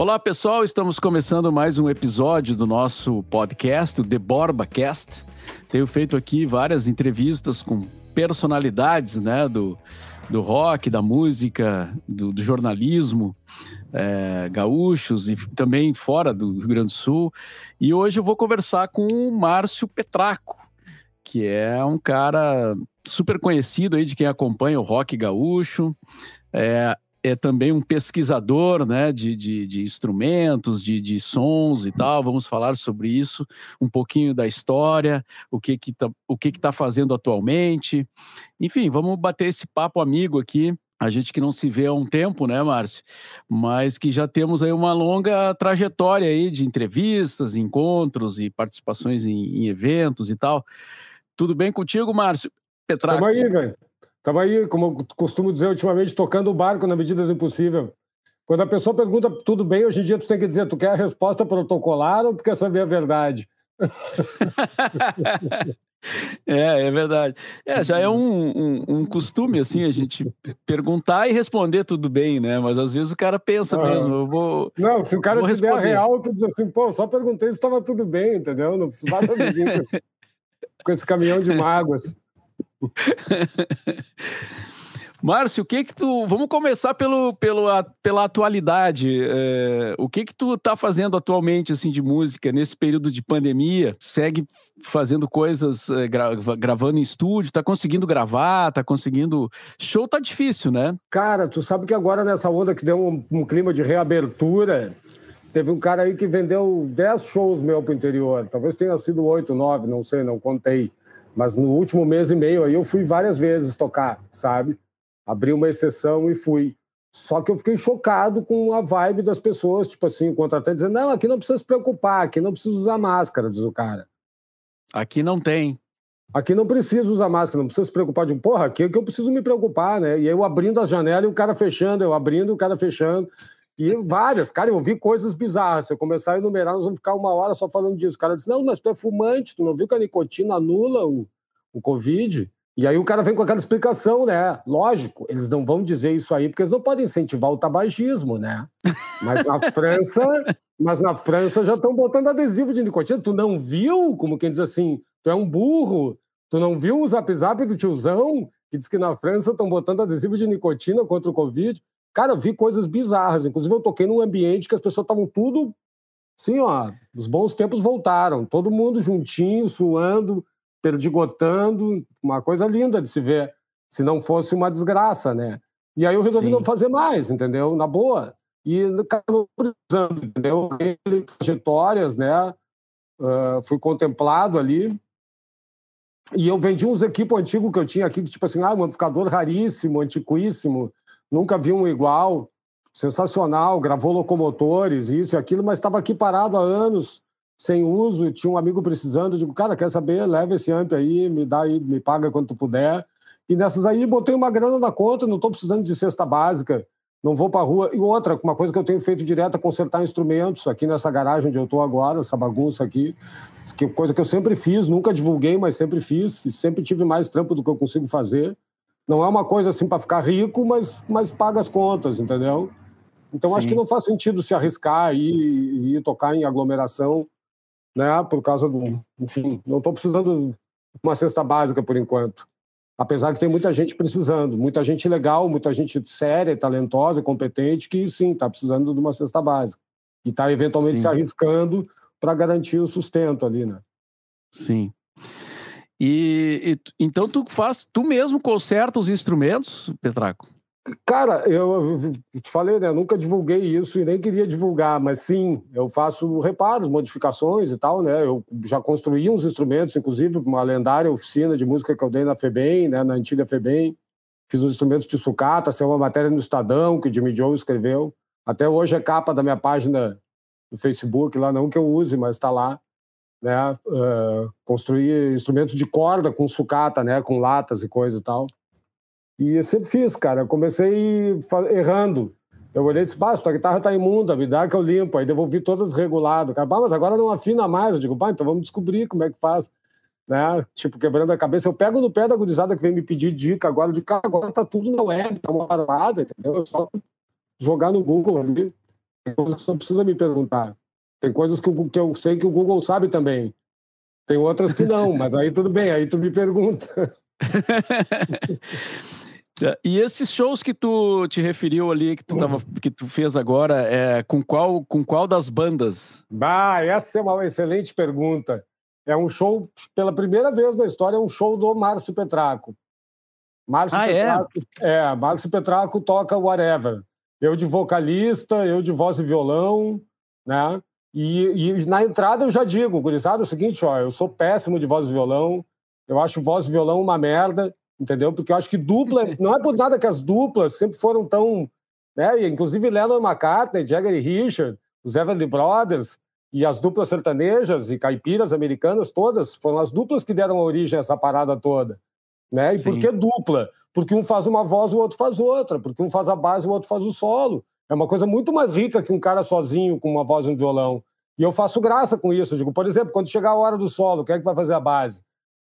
Olá, pessoal. Estamos começando mais um episódio do nosso podcast, o The Borba Cast. Tenho feito aqui várias entrevistas com personalidades né, do, do rock, da música, do, do jornalismo, é, gaúchos e também fora do Rio Grande do Sul. E hoje eu vou conversar com o Márcio Petraco, que é um cara super conhecido aí de quem acompanha o rock gaúcho. É, é também um pesquisador né, de, de, de instrumentos, de, de, sons e tal. Vamos falar sobre isso, um pouquinho da história, o que que está que que tá fazendo atualmente. Enfim, vamos bater esse papo amigo aqui. A gente que não se vê há um tempo, né, Márcio? Mas que já temos aí uma longa trajetória aí de entrevistas, encontros e participações em, em eventos e tal. Tudo bem contigo, Márcio? Petraco? Tamo aí, velho. Estava aí, como eu costumo dizer ultimamente, tocando o barco na medida do impossível. Quando a pessoa pergunta tudo bem, hoje em dia tu tem que dizer, tu quer a resposta protocolar ou tu quer saber a verdade? É, é verdade. É, já é um, um, um, costume, assim, a gente perguntar e responder tudo bem, né? Mas às vezes o cara pensa ah, mesmo, eu vou. Não, se o cara tiver responder. a real, tu diz assim, pô, só perguntei se estava tudo bem, entendeu? Não precisava vir com esse, com esse caminhão de mágoas. Márcio, o que que tu... Vamos começar pelo, pelo, a, pela atualidade. É, o que que tu tá fazendo atualmente, assim, de música nesse período de pandemia? Segue fazendo coisas, é, gra, gravando em estúdio? Tá conseguindo gravar? Tá conseguindo... Show tá difícil, né? Cara, tu sabe que agora nessa onda que deu um, um clima de reabertura... Teve um cara aí que vendeu 10 shows meu pro interior. Talvez tenha sido 8, 9, não sei, não contei. Mas no último mês e meio aí eu fui várias vezes tocar, sabe? Abri uma exceção e fui. Só que eu fiquei chocado com a vibe das pessoas, tipo assim, o contratante dizendo: não, aqui não precisa se preocupar, aqui não precisa usar máscara, diz o cara. Aqui não tem. Aqui não precisa usar máscara, não precisa se preocupar de, porra, aqui é que eu preciso me preocupar, né? E aí eu abrindo as janelas e o cara fechando, eu abrindo e o cara fechando. E várias, cara, eu vi coisas bizarras. Se eu começar a enumerar, nós vamos ficar uma hora só falando disso. O cara disse: Não, mas tu é fumante, tu não viu que a nicotina anula o, o Covid? E aí o cara vem com aquela explicação, né? Lógico, eles não vão dizer isso aí porque eles não podem incentivar o tabagismo, né? Mas na França, mas na França já estão botando adesivo de nicotina. Tu não viu, como quem diz assim, tu é um burro, tu não viu o zap zap do tiozão que diz que na França estão botando adesivo de nicotina contra o Covid? Cara, eu vi coisas bizarras. Inclusive, eu toquei num ambiente que as pessoas estavam tudo. Sim, ó, os bons tempos voltaram. Todo mundo juntinho, suando, perdigotando. Uma coisa linda de se ver. Se não fosse uma desgraça, né? E aí eu resolvi Sim. não fazer mais, entendeu? Na boa. E acabou precisando, entendeu? Trajetórias, né? Uh, fui contemplado ali. E eu vendi uns equipos antigos que eu tinha aqui, que tipo assim, ah, um amplificador raríssimo, antiquíssimo nunca vi um igual, sensacional, gravou locomotores, isso e aquilo, mas estava aqui parado há anos, sem uso, tinha um amigo precisando, digo, cara, quer saber, leva esse amp aí, me dá aí, me paga quanto puder. E nessas aí botei uma grana na conta, não estou precisando de cesta básica, não vou para rua. E outra, uma coisa que eu tenho feito direto é consertar instrumentos aqui nessa garagem onde eu estou agora, essa bagunça aqui, que coisa que eu sempre fiz, nunca divulguei, mas sempre fiz, sempre tive mais trampo do que eu consigo fazer. Não é uma coisa assim para ficar rico, mas, mas paga as contas, entendeu? Então Sim. acho que não faz sentido se arriscar e, e tocar em aglomeração, né? Por causa do. Enfim, não estou precisando de uma cesta básica por enquanto. Apesar de ter muita gente precisando, muita gente legal, muita gente séria, talentosa, competente, que sim, está precisando de uma cesta básica. E está eventualmente sim. se arriscando para garantir o sustento ali, né? Sim. E, e, então tu faz, tu mesmo conserta os instrumentos, Petraco? Cara, eu, te falei, né? Nunca divulguei isso e nem queria divulgar, mas sim, eu faço reparos, modificações e tal, né? Eu já construí uns instrumentos, inclusive uma lendária oficina de música que eu dei na FEBEM, né? Na antiga FEBEM. Fiz os instrumentos de sucata, saiu uma matéria no Estadão que o Jimmy Joe escreveu. Até hoje é capa da minha página no Facebook, lá não que eu use, mas está lá né, uh, construir instrumentos de corda com sucata, né, com latas e coisa e tal. E eu sempre fiz, cara. Eu comecei errando. Eu olhei e disse, basta, a guitarra tá imunda, me dá que eu limpo. Aí devolvi todas reguladas. Cara, mas agora não afina mais. Eu digo, bah, então vamos descobrir como é que faz. Né? Tipo, quebrando a cabeça. Eu pego no pé da agudizada que vem me pedir dica agora, de cara, agora tá tudo na web, tá uma parada, entendeu? É só jogar no Google ali. Você não precisa me perguntar. Tem coisas que, que eu sei que o Google sabe também. Tem outras que não, mas aí tudo bem, aí tu me pergunta. E esses shows que tu te referiu ali, que tu, tava, que tu fez agora, é, com, qual, com qual das bandas? Bah, essa é uma excelente pergunta. É um show, pela primeira vez na história, é um show do Márcio Petraco. Márcio ah, é? Petraco, é? É, Márcio Petraco toca Whatever. Eu de vocalista, eu de voz e violão, né? E, e na entrada eu já digo, gurizada, é o seguinte, ó, eu sou péssimo de voz e violão, eu acho voz e violão uma merda, entendeu? Porque eu acho que dupla, não é por nada que as duplas sempre foram tão, né? Inclusive Lennon McCartney, Jagger e Richard, os Everly Brothers e as duplas sertanejas e caipiras americanas todas foram as duplas que deram origem a essa parada toda, né? E Sim. por que dupla? Porque um faz uma voz, o outro faz outra, porque um faz a base, o outro faz o solo. É uma coisa muito mais rica que um cara sozinho com uma voz e um violão. E eu faço graça com isso. Eu digo, por exemplo, quando chegar a hora do solo, quem é que vai fazer a base?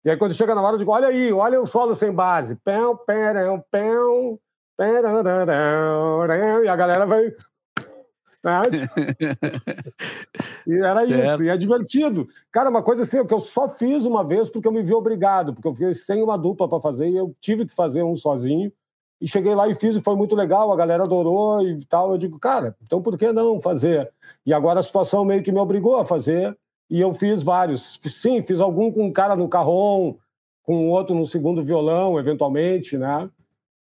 E aí, quando chega na hora, eu digo, olha aí, olha o solo sem base. Pão, pão, pão, e a galera vai. Né? e era certo. isso, e é divertido. Cara, uma coisa assim, que eu só fiz uma vez porque eu me vi obrigado, porque eu fiquei sem uma dupla para fazer e eu tive que fazer um sozinho. E cheguei lá e fiz e foi muito legal, a galera adorou e tal. Eu digo, cara, então por que não fazer? E agora a situação meio que me obrigou a fazer e eu fiz vários. Sim, fiz algum com um cara no carrom, com outro no segundo violão, eventualmente, né?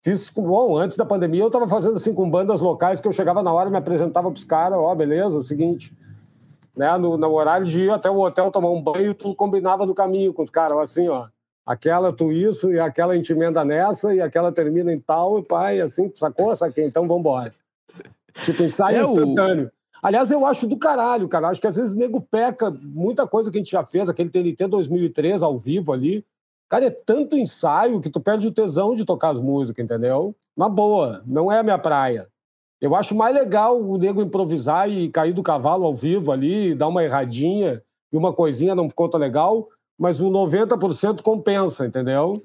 Fiz, bom, antes da pandemia eu estava fazendo assim com bandas locais que eu chegava na hora me apresentava para os caras, ó, oh, beleza, seguinte, né, no, no, horário de ir até o hotel tomar um banho, tu combinava no caminho com os caras, assim, ó, aquela tu isso, e aquela a gente emenda nessa, e aquela termina em tal, e pai, assim, sacou? Saquei, então vambora. Tipo, ensaio é instantâneo. O... Aliás, eu acho do caralho, cara. Acho que às vezes nego peca muita coisa que a gente já fez, aquele TNT 2003 ao vivo ali. Cara, é tanto ensaio que tu perde o tesão de tocar as músicas, entendeu? Na boa, não é a minha praia. Eu acho mais legal o nego improvisar e cair do cavalo ao vivo ali, dar uma erradinha e uma coisinha não ficou tão legal, mas o 90% compensa, entendeu?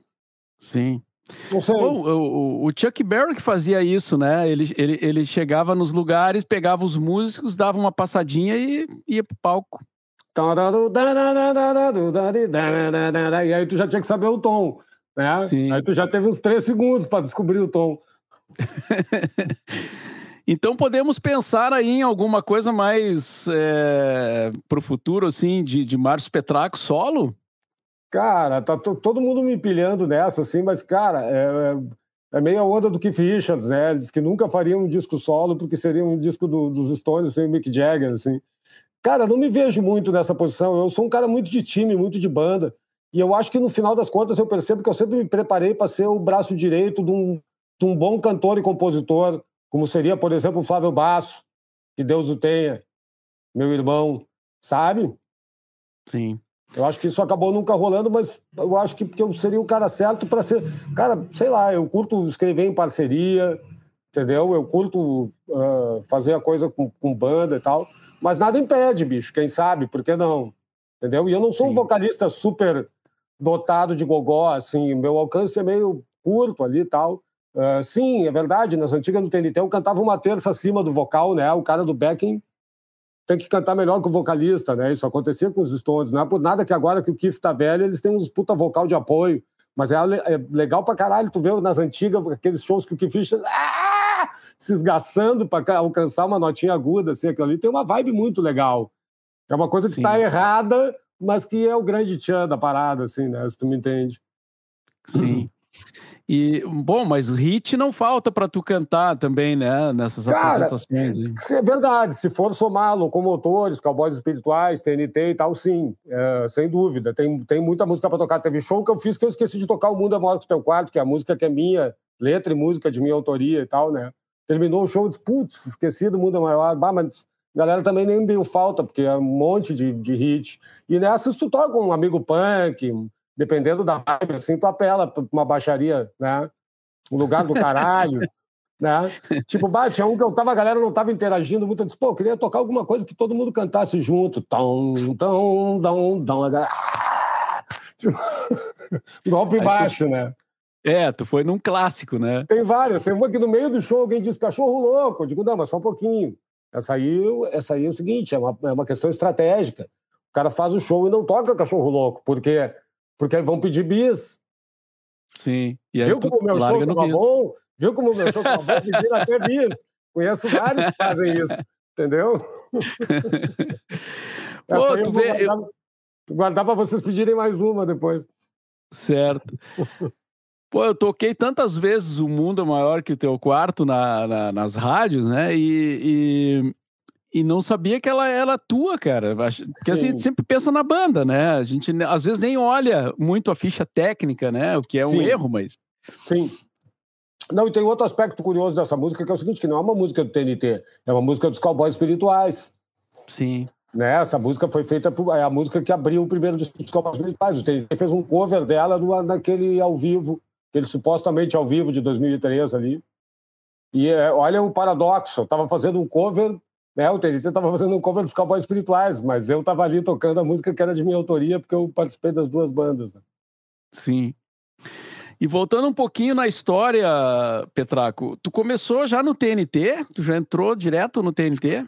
Sim. Não sei. Bom, o, o, Chuck Berry que fazia isso, né? Ele, ele, ele chegava nos lugares, pegava os músicos, dava uma passadinha e ia pro palco. E aí tu já tinha que saber o tom, né? Sim. Aí tu já teve uns três segundos para descobrir o tom. Então podemos pensar aí em alguma coisa mais é, para o futuro, assim, de, de Márcio Petraco solo? Cara, tá todo mundo me pilhando nessa, assim, mas, cara, é, é meio a onda do Keith Richards, né? Ele diz que nunca faria um disco solo porque seria um disco do, dos Stones sem o Mick Jagger, assim. Cara, não me vejo muito nessa posição. Eu sou um cara muito de time, muito de banda. E eu acho que no final das contas eu percebo que eu sempre me preparei para ser o braço direito de um, de um bom cantor e compositor, como seria, por exemplo, o Flávio Basso, que Deus o tenha, meu irmão, sabe? Sim. Eu acho que isso acabou nunca rolando, mas eu acho que eu seria o cara certo para ser. Cara, sei lá, eu curto escrever em parceria, entendeu? Eu curto uh, fazer a coisa com, com, banda e tal. Mas nada impede, bicho, quem sabe, por que não? Entendeu? E eu não sou Sim. um vocalista super dotado de gogó, assim, meu alcance é meio curto ali e tal. Uh, sim, é verdade, nas antigas do TNT eu cantava uma terça acima do vocal, né? O cara do backing tem que cantar melhor que o vocalista, né? Isso acontecia com os Stones. Não é por nada que agora que o Keith tá velho, eles têm uns puta vocal de apoio. Mas é, é legal pra caralho tu ver nas antigas, aqueles shows que o Keith ah! se esgaçando para alcançar uma notinha aguda, assim, aquilo ali tem uma vibe muito legal. É uma coisa que Sim. tá errada, mas que é o grande tchan da parada, assim, né? Se tu me entende. Sim. E, bom, mas hit não falta para tu cantar também, né? Nessas Cara, apresentações. Hein? É verdade. Se for somar locomotores, cowboys espirituais, TNT e tal, sim, é, sem dúvida. Tem, tem muita música para tocar. Teve show que eu fiz que eu esqueci de tocar O Mundo é Maior que o Teu Quarto, que é a música que é minha, letra e música de minha autoria e tal, né? Terminou o show e disse, putz, esqueci do Mundo é Maior. Bah, mas a galera também nem deu falta, porque é um monte de, de hit. E nessas tu toca um amigo punk, dependendo da vibe, assim, tu apela pra uma baixaria, né? Um lugar do caralho, né? Tipo, bate, é um que eu tava, a galera não tava interagindo muito, eu disse, pô, eu queria tocar alguma coisa que todo mundo cantasse junto. Tom, tom, tom, tom, tipo, golpe Aí baixo, tu... né? É, tu foi num clássico, né? Tem várias. Tem uma que no meio do show alguém diz cachorro louco. Eu digo, não, mas só um pouquinho. Essa aí, essa aí é o seguinte, é uma, é uma questão estratégica. O cara faz o show e não toca cachorro louco, porque porque vão pedir bis. Sim. E aí Viu como o meu show tava bom? Viu como o meu show tava bom? Pediram até bis. Conheço vários que fazem isso, entendeu? Pô, tu vê, guardar, eu... guardar para vocês pedirem mais uma depois. Certo. Pô, eu toquei tantas vezes o mundo é maior que o teu quarto na, na nas rádios, né? E, e, não sabia que ela era tua, cara. Porque a gente sempre pensa na banda, né? A gente às vezes nem olha muito a ficha técnica, né? O que é Sim. um erro, mas. Sim. Não, e tem outro aspecto curioso dessa música, que é o seguinte, que não é uma música do TNT, é uma música dos cowboys espirituais. Sim. Né? Essa música foi feita, por, é a música que abriu o primeiro dos cowboys espirituais. O TNT fez um cover dela no, naquele ao vivo, aquele supostamente ao vivo de 2003 ali. E é, olha o paradoxo, eu estava fazendo um cover, né? o TNT estava fazendo um cover dos cowboys espirituais, mas eu estava ali tocando a música que era de minha autoria, porque eu participei das duas bandas. Né? Sim. E voltando um pouquinho na história, Petraco, tu começou já no TNT? Tu já entrou direto no TNT?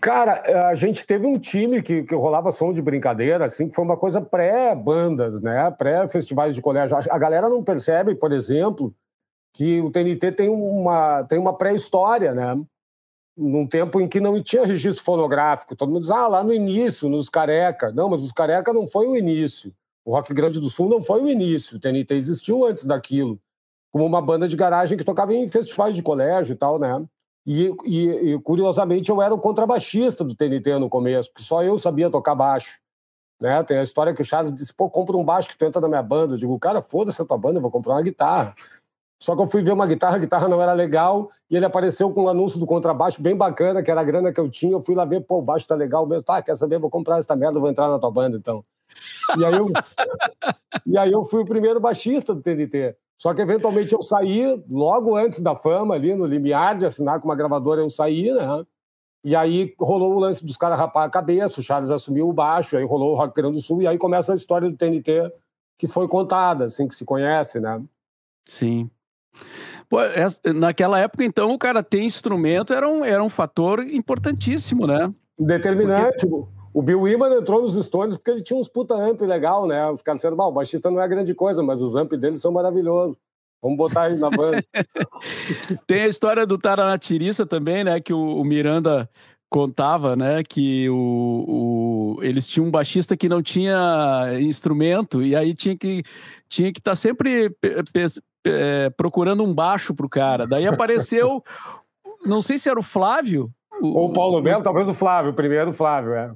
Cara, a gente teve um time que, que rolava som de brincadeira, assim, que foi uma coisa pré-bandas, né? Pré-festivais de colégio. A galera não percebe, por exemplo, que o TNT tem uma, tem uma pré-história, né? Num tempo em que não tinha registro fonográfico. Todo mundo diz, ah, lá no início, nos careca. Não, mas os careca não foi o início. O Rock Grande do Sul não foi o início, o TNT existiu antes daquilo, como uma banda de garagem que tocava em festivais de colégio e tal, né? E, e, e, curiosamente eu era o contrabaixista do TNT no começo, porque só eu sabia tocar baixo. Né? Tem a história que o Charles disse: pô, compra um baixo que tu entra na minha banda. Eu digo, cara, foda-se a tua banda, eu vou comprar uma guitarra. Só que eu fui ver uma guitarra, a guitarra não era legal, e ele apareceu com um anúncio do contrabaixo bem bacana, que era a grana que eu tinha. Eu fui lá ver, pô, o baixo tá legal mesmo. Tá, quer saber? Vou comprar essa merda, vou entrar na tua banda então. E aí eu, e aí eu fui o primeiro baixista do TNT. Só que eventualmente eu saí logo antes da fama, ali no limiar de assinar com uma gravadora, eu saí, né? E aí rolou o lance dos caras rapar a cabeça, o Charles assumiu o baixo, aí rolou o Rock Grande do Sul, e aí começa a história do TNT que foi contada, assim, que se conhece, né? Sim. Pô, naquela época, então, o cara ter instrumento era um, era um fator importantíssimo, né? Determinante. Porque... O Bill Wyman entrou nos Stones porque ele tinha uns puta amp legal, né? Os caras disseram, o baixista não é grande coisa, mas os amp deles são maravilhosos. Vamos botar aí na banda. Tem a história do Taranatirissa também, né? Que o, o Miranda contava, né, que o, o, eles tinham um baixista que não tinha instrumento e aí tinha que tinha que estar tá sempre é, procurando um baixo pro cara. Daí apareceu, não sei se era o Flávio o, ou o Paulo Melo, talvez o Flávio, primeiro o Flávio, é.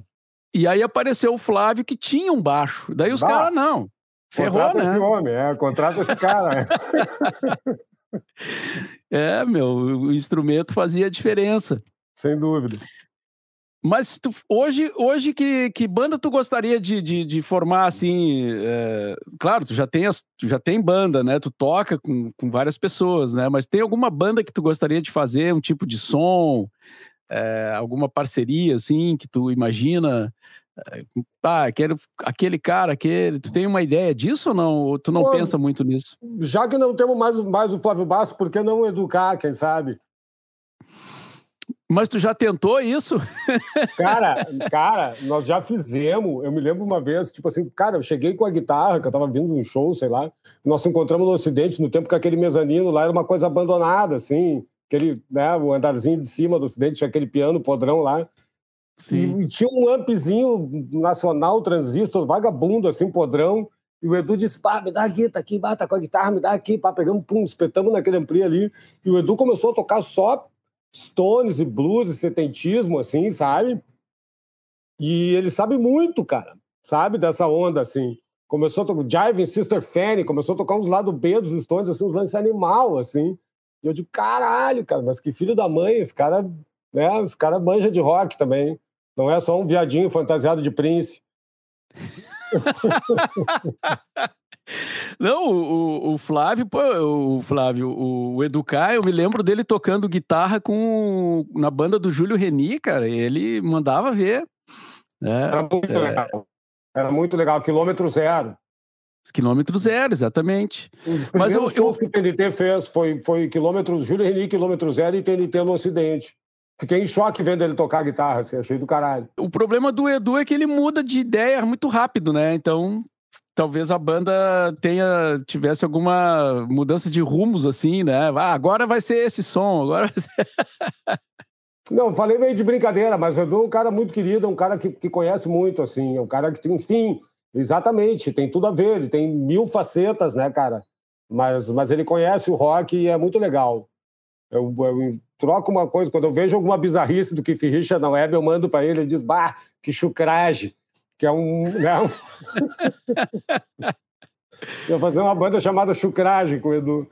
E aí apareceu o Flávio que tinha um baixo. Daí os caras, não. Ferrou, contrata né? esse homem, é, contrata esse cara. é, meu, o instrumento fazia diferença. Sem dúvida. Mas tu, hoje, hoje que, que banda tu gostaria de, de, de formar assim? É, claro, tu já tem, as, tu já tem banda, né? Tu toca com, com várias pessoas, né? Mas tem alguma banda que tu gostaria de fazer um tipo de som? é, alguma parceria assim que tu imagina? É, ah, quero aquele cara, aquele. Tu tem uma ideia disso ou não? Ou tu não pensa muito nisso? Já que não temos mais, mais o Flávio Basso, por que não educar, quem sabe? Mas tu já tentou isso? Cara, cara, nós já fizemos. Eu me lembro uma vez, tipo assim, cara, eu cheguei com a guitarra, que eu tava vindo de um show, sei lá. Nós encontramos no Ocidente, no tempo que aquele mezanino lá era uma coisa abandonada, assim aquele, né, o andarzinho de cima do Ocidente, tinha aquele piano podrão lá. Sim. E tinha um ampzinho nacional, transistor, vagabundo, assim, podrão. E o Edu disse, pá, me dá a guitarra aqui, bata com a guitarra, me dá aqui, pá, pegamos, pum, espetamos naquele ampli ali. E o Edu começou a tocar só stones e blues e setentismo, assim, sabe? E ele sabe muito, cara, sabe, dessa onda, assim. Começou a tocar Jive Sister Fanny, começou a tocar uns lados B dos Stones, assim, uns lances animal, assim. E eu digo, caralho, cara, mas que filho da mãe, esse cara, né? Esse cara manja de rock também. Não é só um viadinho fantasiado de príncipe. Não, o, o, Flávio, pô, o Flávio, o Educar, eu me lembro dele tocando guitarra com na banda do Júlio Reni, cara. ele mandava ver. Né? Era muito é... legal. Era muito legal, quilômetro zero. Quilômetro zero, exatamente. Os Mas eu, eu... que o TNT fez foi, foi quilômetro, Júlio Reni, quilômetro zero e TNT no Ocidente. Fiquei em choque vendo ele tocar guitarra, assim, achei do caralho. O problema do Edu é que ele muda de ideia muito rápido, né? Então, talvez a banda tenha tivesse alguma mudança de rumos, assim, né? Ah, agora vai ser esse som, agora vai ser... Não, falei meio de brincadeira, mas o Edu é um cara muito querido, é um cara que, que conhece muito, assim, é um cara que tem, enfim, exatamente, tem tudo a ver, ele tem mil facetas, né, cara? Mas, mas ele conhece o rock e é muito legal. Eu, eu troco uma coisa, quando eu vejo alguma bizarrice do Keith Richard na web, eu mando para ele, ele diz, bah, que chucragem, que é um... Né? eu vou fazer uma banda chamada Chucragem com o Edu.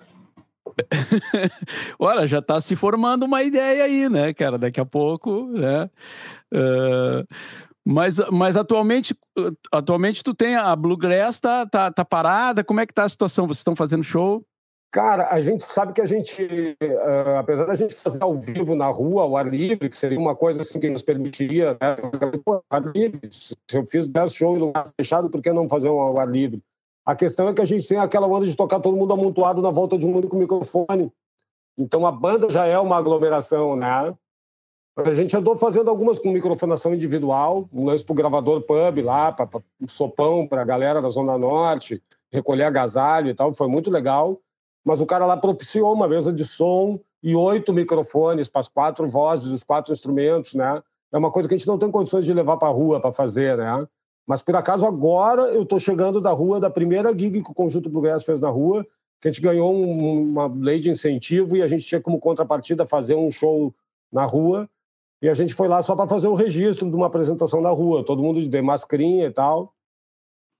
Olha, já está se formando uma ideia aí, né, cara? Daqui a pouco, né? Uh, mas, mas atualmente, atualmente tu tem a Bluegrass, tá, tá, tá parada? Como é que tá a situação? Vocês estão fazendo show? Cara, a gente sabe que a gente, uh, apesar da gente fazer ao vivo na rua, ao ar livre, que seria uma coisa assim que nos permitiria, né? Pô, ar livre, se eu fiz 10 shows no lugar fechado, por que não fazer um ao ar livre? A questão é que a gente tem aquela onda de tocar todo mundo amontoado na volta de um único microfone. Então a banda já é uma aglomeração, né? A gente andou fazendo algumas com microfonação individual, um lance pro gravador pub lá, para um sopão para a galera da Zona Norte, recolher agasalho e tal, foi muito legal. Mas o cara lá propiciou uma mesa de som e oito microfones para as quatro vozes, os quatro instrumentos, né? É uma coisa que a gente não tem condições de levar para a rua para fazer, né? Mas por acaso agora eu estou chegando da rua da primeira gig que o Conjunto Bluegrass fez na rua, que a gente ganhou um, uma lei de incentivo e a gente tinha como contrapartida fazer um show na rua. E a gente foi lá só para fazer o registro de uma apresentação na rua, todo mundo de mascarinha e tal.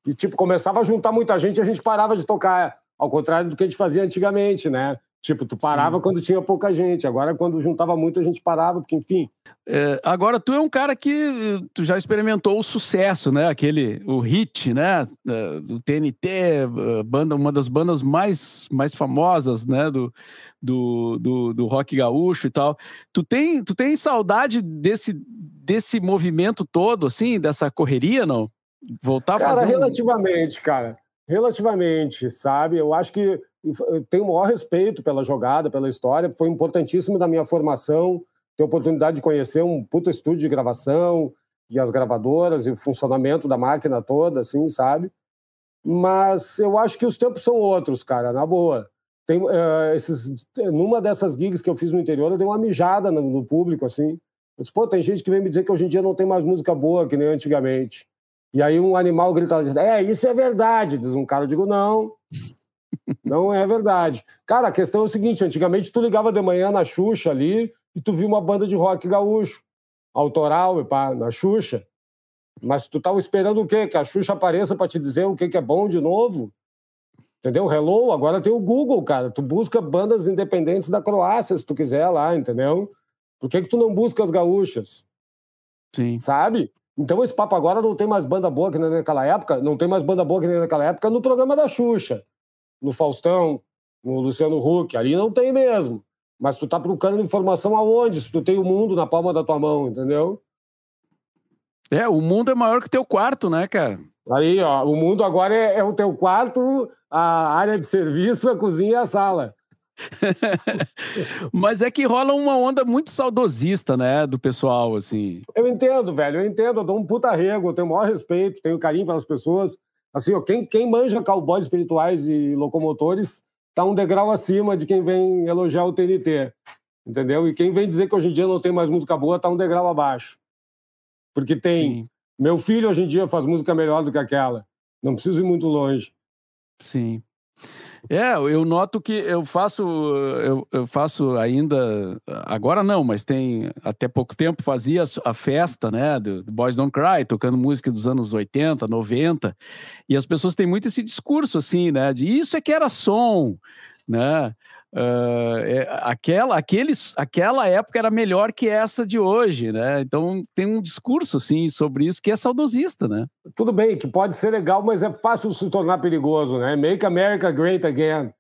E tipo, começava a juntar muita gente e a gente parava de tocar, ao contrário do que a gente fazia antigamente, né? Tipo, tu parava Sim. quando tinha pouca gente. Agora, quando juntava muito, a gente parava, porque, enfim. É, agora, tu é um cara que eh, tu já experimentou o sucesso, né? Aquele, o hit, né? Eh, do TNT, eh, banda, uma das bandas mais, mais famosas, né? Do, do, do, do rock gaúcho e tal. Tu tem, tu tem saudade desse, desse movimento todo, assim, dessa correria, não? Voltar a cara, fazer. Relativamente, cara. Relativamente, sabe? Eu acho que tenho o maior respeito pela jogada, pela história. Foi importantíssimo da minha formação ter a oportunidade de conhecer um puta estúdio de gravação e as gravadoras e o funcionamento da máquina toda, assim, sabe? Mas eu acho que os tempos são outros, cara, na boa. Tem, uh, esses, numa dessas gigs que eu fiz no interior, eu dei uma mijada no, no público, assim. Eu disse, pô, tem gente que vem me dizer que hoje em dia não tem mais música boa que nem antigamente. E aí um animal grita, é, isso é verdade. Diz um cara, eu digo, não, não é verdade. Cara, a questão é o seguinte, antigamente tu ligava de manhã na Xuxa ali e tu viu uma banda de rock gaúcho, autoral, pá, na Xuxa. Mas tu tava esperando o quê? Que a Xuxa apareça para te dizer o que, que é bom de novo? Entendeu? Hello, agora tem o Google, cara. Tu busca bandas independentes da Croácia, se tu quiser lá, entendeu? Por que, que tu não busca as gaúchas? Sim. Sabe? Então esse papo agora não tem mais banda boa que nem naquela época, não tem mais banda boa que nem naquela época no programa da Xuxa, no Faustão, no Luciano Huck, ali não tem mesmo. Mas tu tá procurando informação aonde? Se tu tem o mundo na palma da tua mão, entendeu? É, o mundo é maior que teu quarto, né, cara? Aí, ó, o mundo agora é, é o teu quarto, a área de serviço, a cozinha e a sala. Mas é que rola uma onda muito saudosista, né, do pessoal, assim. Eu entendo, velho, eu entendo, eu dou um puta rego, eu tenho o maior respeito, tenho carinho pelas pessoas. Assim, ó, quem, quem manja cowboys espirituais e locomotores tá um degrau acima de quem vem elogiar o TNT, entendeu? E quem vem dizer que hoje em dia não tem mais música boa tá um degrau abaixo. Porque tem... Sim. Meu filho hoje em dia faz música melhor do que aquela. Não preciso ir muito longe. Sim. É, eu noto que eu faço, eu, eu, faço ainda, agora não, mas tem até pouco tempo fazia a festa, né, do, do Boys Don't Cry, tocando música dos anos 80, 90, e as pessoas têm muito esse discurso assim, né, de isso é que era som, né, Uh, é, aquela, aqueles, aquela época era melhor que essa de hoje, né? Então tem um discurso assim sobre isso que é saudosista, né? Tudo bem, que pode ser legal, mas é fácil se tornar perigoso, né? Make America Great Again.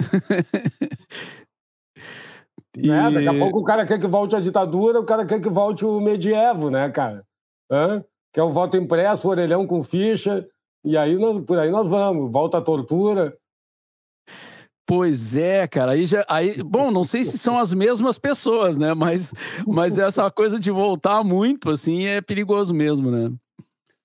e... né? Daqui a pouco o cara quer que volte a ditadura, o cara quer que volte o medievo, né, cara? Hã? Que é o voto impresso, orelhão com ficha, e aí nós, por aí nós vamos, volta a tortura. Pois é, cara. Aí já, aí, bom, não sei se são as mesmas pessoas, né? Mas, mas essa coisa de voltar muito, assim, é perigoso mesmo, né?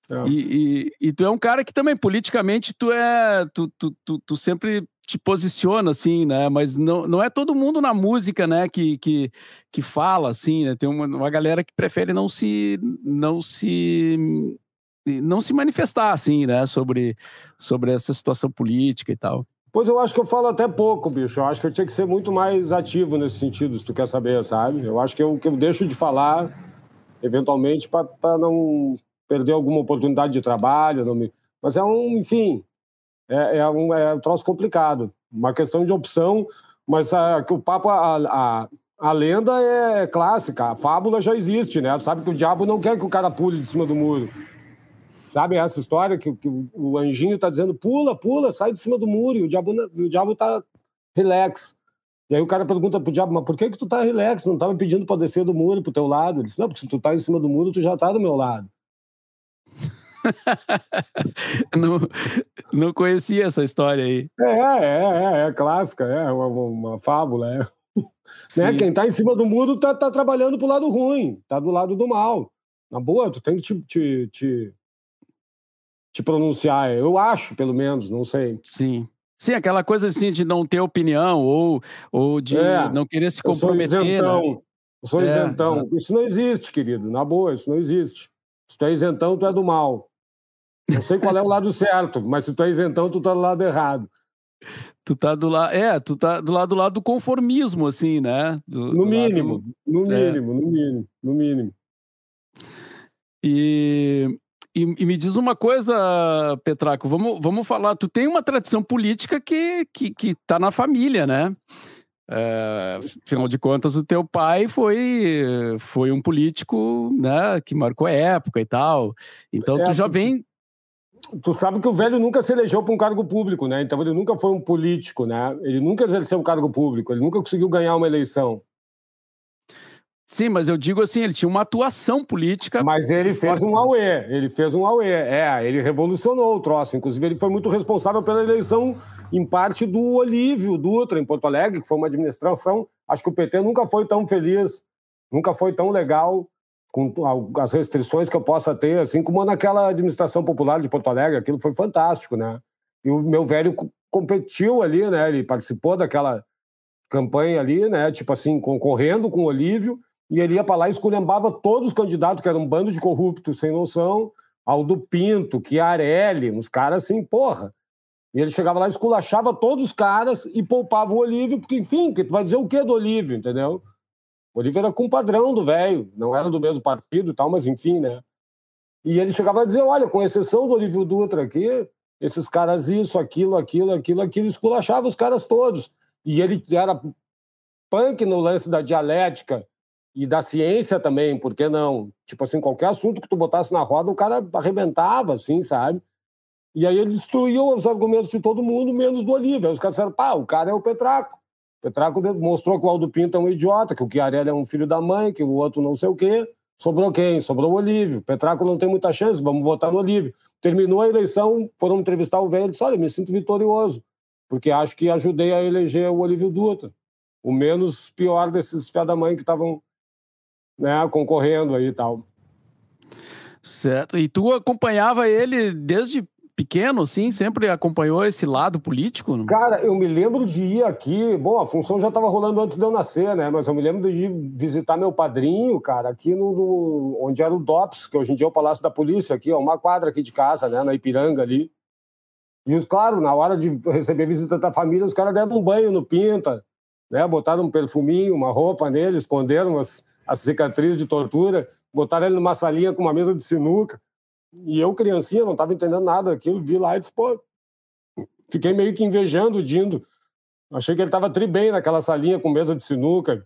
É. E, e, e, tu é um cara que também politicamente tu é, tu, tu, tu, tu, sempre te posiciona assim, né? Mas não, não é todo mundo na música, né? Que, que, que fala assim, né? Tem uma, uma galera que prefere não se, não se não se manifestar assim, né, sobre, sobre essa situação política e tal. Pois eu acho que eu falo até pouco, bicho. Eu acho que eu tinha que ser muito mais ativo nesse sentido, se tu quer saber, sabe? Eu acho que eu, que eu deixo de falar, eventualmente, para não perder alguma oportunidade de trabalho. Não me... Mas é um, enfim, é, é, um, é um troço complicado. Uma questão de opção, mas a, que o papo, a, a, a lenda é clássica, a fábula já existe, né? Sabe que o diabo não quer que o cara pule de cima do muro. Sabe essa história que, que o anjinho está dizendo, pula, pula, sai de cima do muro, e o diabo, o diabo tá relax. E aí o cara pergunta pro diabo, mas por que que tu tá relax? Não tava pedindo para descer do muro pro teu lado? Ele disse, não, porque se tu tá em cima do muro, tu já tá do meu lado. não, não conhecia essa história aí. É, é, é, é clássica, é uma, uma fábula, é. Né? Quem tá em cima do muro tá, tá trabalhando pro lado ruim, tá do lado do mal. Na boa, tu tem que te, te, te te pronunciar. Eu acho, pelo menos, não sei. Sim. Sim, aquela coisa assim de não ter opinião ou, ou de é, não querer se comprometer. Eu sou isentão. Né? Eu sou é, isentão. Isso não existe, querido. Na boa, isso não existe. Se tu é isentão, tu é do mal. Não sei qual é o lado certo, mas se tu é isentão, tu tá do lado errado. Tu tá do lado. É, tu tá do lado do lado do conformismo, assim, né? Do, no, mínimo, lado... no mínimo, é. no mínimo, no mínimo. E e, e, me diz uma coisa, Petraco, vamos, vamos falar. Tu tem uma tradição política que, que, que tá na família, né? É, afinal de contas, o teu pai foi, foi um político né, que marcou época e tal. Então é, tu já vem. Tu sabe que o velho nunca se elegeu para um cargo público, né? Então ele nunca foi um político, né? Ele nunca exerceu um cargo público, ele nunca conseguiu ganhar uma eleição. Sim, mas eu digo assim, ele tinha uma atuação política. Mas ele fez um auê, ele fez um auê. É, ele revolucionou o troço. Inclusive, ele foi muito responsável pela eleição, em parte, do Olívio Dutra, em Porto Alegre, que foi uma administração. Acho que o PT nunca foi tão feliz, nunca foi tão legal, com as restrições que eu possa ter, assim como naquela administração popular de Porto Alegre. Aquilo foi fantástico, né? E o meu velho competiu ali, né? Ele participou daquela campanha ali, né? Tipo assim, concorrendo com o Olívio e ele ia para lá e esculhambava todos os candidatos, que eram um bando de corruptos sem noção, Aldo Pinto, Chiarelli, uns caras assim, porra. E ele chegava lá, esculachava todos os caras e poupava o Olívio, porque, enfim, que tu vai dizer o que do Olívio, entendeu? O Olívio era compadrão do velho, não era do mesmo partido e tal, mas enfim, né? E ele chegava a dizer: olha, com exceção do Olívio Dutra aqui, esses caras, isso, aquilo, aquilo, aquilo, aquilo, esculachava os caras todos. E ele era punk no lance da dialética, e da ciência também, por que não? Tipo assim, qualquer assunto que tu botasse na roda, o cara arrebentava, assim, sabe? E aí ele destruiu os argumentos de todo mundo, menos do Olívio. Aí os caras disseram, pá, o cara é o Petraco. O Petraco mostrou que o Aldo Pinto é um idiota, que o Chiarelli é um filho da mãe, que o outro não sei o quê. Sobrou quem? Sobrou o Olívio. Petraco não tem muita chance, vamos votar no Olívio. Terminou a eleição, foram entrevistar o velho e disse, olha, me sinto vitorioso, porque acho que ajudei a eleger o Olívio Dutra. O menos pior desses fé da mãe que estavam né, concorrendo aí e tal. Certo. E tu acompanhava ele desde pequeno, assim? Sempre acompanhou esse lado político? Não? Cara, eu me lembro de ir aqui. Bom, a função já estava rolando antes de eu nascer, né? Mas eu me lembro de visitar meu padrinho, cara, aqui no, no onde era o DOPS, que hoje em dia é o Palácio da Polícia, aqui, ó, uma quadra aqui de casa, né? Na Ipiranga ali. E, os, claro, na hora de receber visita da família, os caras deram um banho no Pinta, né? Botaram um perfuminho, uma roupa nele, esconderam as a cicatriz de tortura, botaram ele numa salinha com uma mesa de sinuca. E eu, criancinha, não estava entendendo nada daquilo, vi lá e disse, pô, fiquei meio que invejando o Dindo. Achei que ele estava tri bem naquela salinha com mesa de sinuca.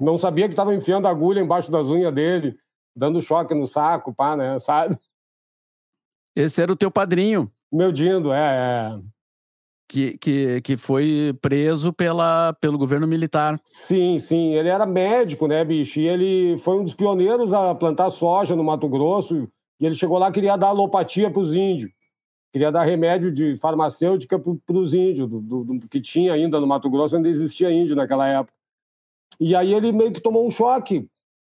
Não sabia que estava enfiando agulha embaixo das unhas dele, dando choque no saco, pá, né, sabe? Esse era o teu padrinho. Meu Dindo, é, é que, que, que foi preso pela, pelo governo militar. Sim, sim. Ele era médico, né, bicho? E ele foi um dos pioneiros a plantar soja no Mato Grosso. E ele chegou lá queria dar alopatia para os índios. queria dar remédio de farmacêutica para os índios, do, do, do, que tinha ainda no Mato Grosso, ainda existia índio naquela época. E aí ele meio que tomou um choque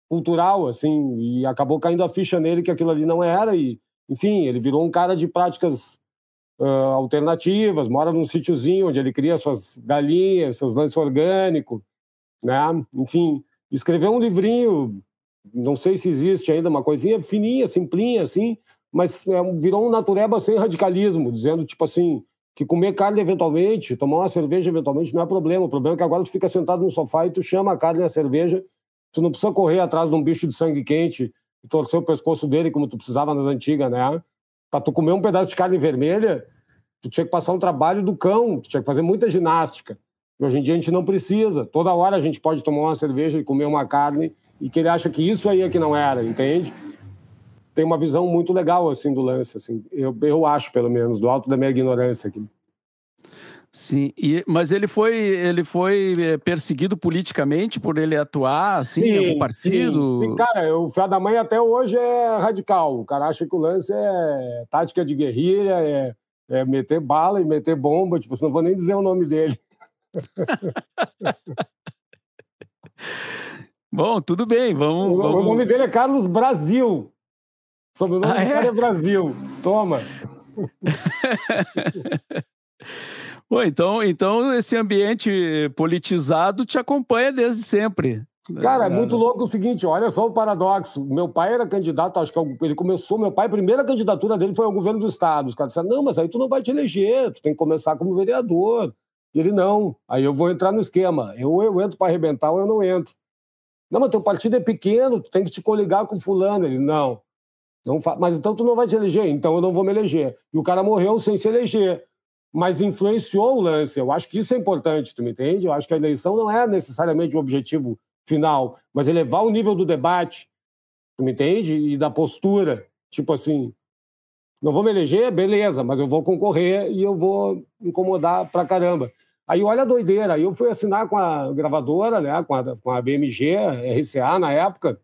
cultural, assim, e acabou caindo a ficha nele que aquilo ali não era, e, enfim, ele virou um cara de práticas uh, alternativas, mora num sítiozinho onde ele cria suas galinhas, seus lances orgânicos, né? Enfim, escreveu um livrinho, não sei se existe ainda, uma coisinha fininha, simplinha, assim, mas é, virou um natureba sem radicalismo, dizendo, tipo assim, que comer carne eventualmente, tomar uma cerveja eventualmente não é problema. O problema é que agora tu fica sentado no sofá e tu chama a carne e a cerveja, tu não precisa correr atrás de um bicho de sangue quente e torcer o pescoço dele como tu precisava nas antigas, né? Para tu comer um pedaço de carne vermelha, tu tinha que passar um trabalho do cão, tu tinha que fazer muita ginástica. E hoje em dia a gente não precisa. Toda hora a gente pode tomar uma cerveja e comer uma carne e que ele acha que isso aí é que não era, entende? Tem uma visão muito legal assim do lance, assim. Eu, eu acho, pelo menos, do alto da minha ignorância aqui. Sim, e, mas ele foi, ele foi eh, perseguido politicamente por ele atuar assim, sim, em algum partido? Sim, sim, cara, o Fé da Mãe até hoje é radical. O cara acha que o lance é tática de guerrilha, é, é meter bala e meter bomba. Tipo, não vou nem dizer o nome dele. Bom, tudo bem, vamos. O, vamos... o nome dele é Carlos Brasil. Sobrenome ah, é? é Brasil. Toma. Bom, então, então esse ambiente politizado te acompanha desde sempre. Cara, é muito louco o seguinte, olha só o paradoxo. Meu pai era candidato, acho que ele começou, meu pai, a primeira candidatura dele foi ao governo do estado. Os caras disseram, não, mas aí tu não vai te eleger, tu tem que começar como vereador. E ele, não, aí eu vou entrar no esquema. Eu, eu entro para arrebentar ou eu não entro. Não, mas teu partido é pequeno, tu tem que te coligar com fulano. Ele, não, não fa... mas então tu não vai te eleger? Então eu não vou me eleger. E o cara morreu sem se eleger. Mas influenciou o lance. Eu acho que isso é importante, tu me entende? Eu acho que a eleição não é necessariamente o objetivo final, mas elevar o nível do debate, tu me entende? E da postura. Tipo assim, não vou me eleger, beleza, mas eu vou concorrer e eu vou incomodar pra caramba. Aí olha a doideira, aí eu fui assinar com a gravadora, né, com a, com a BMG, RCA na época,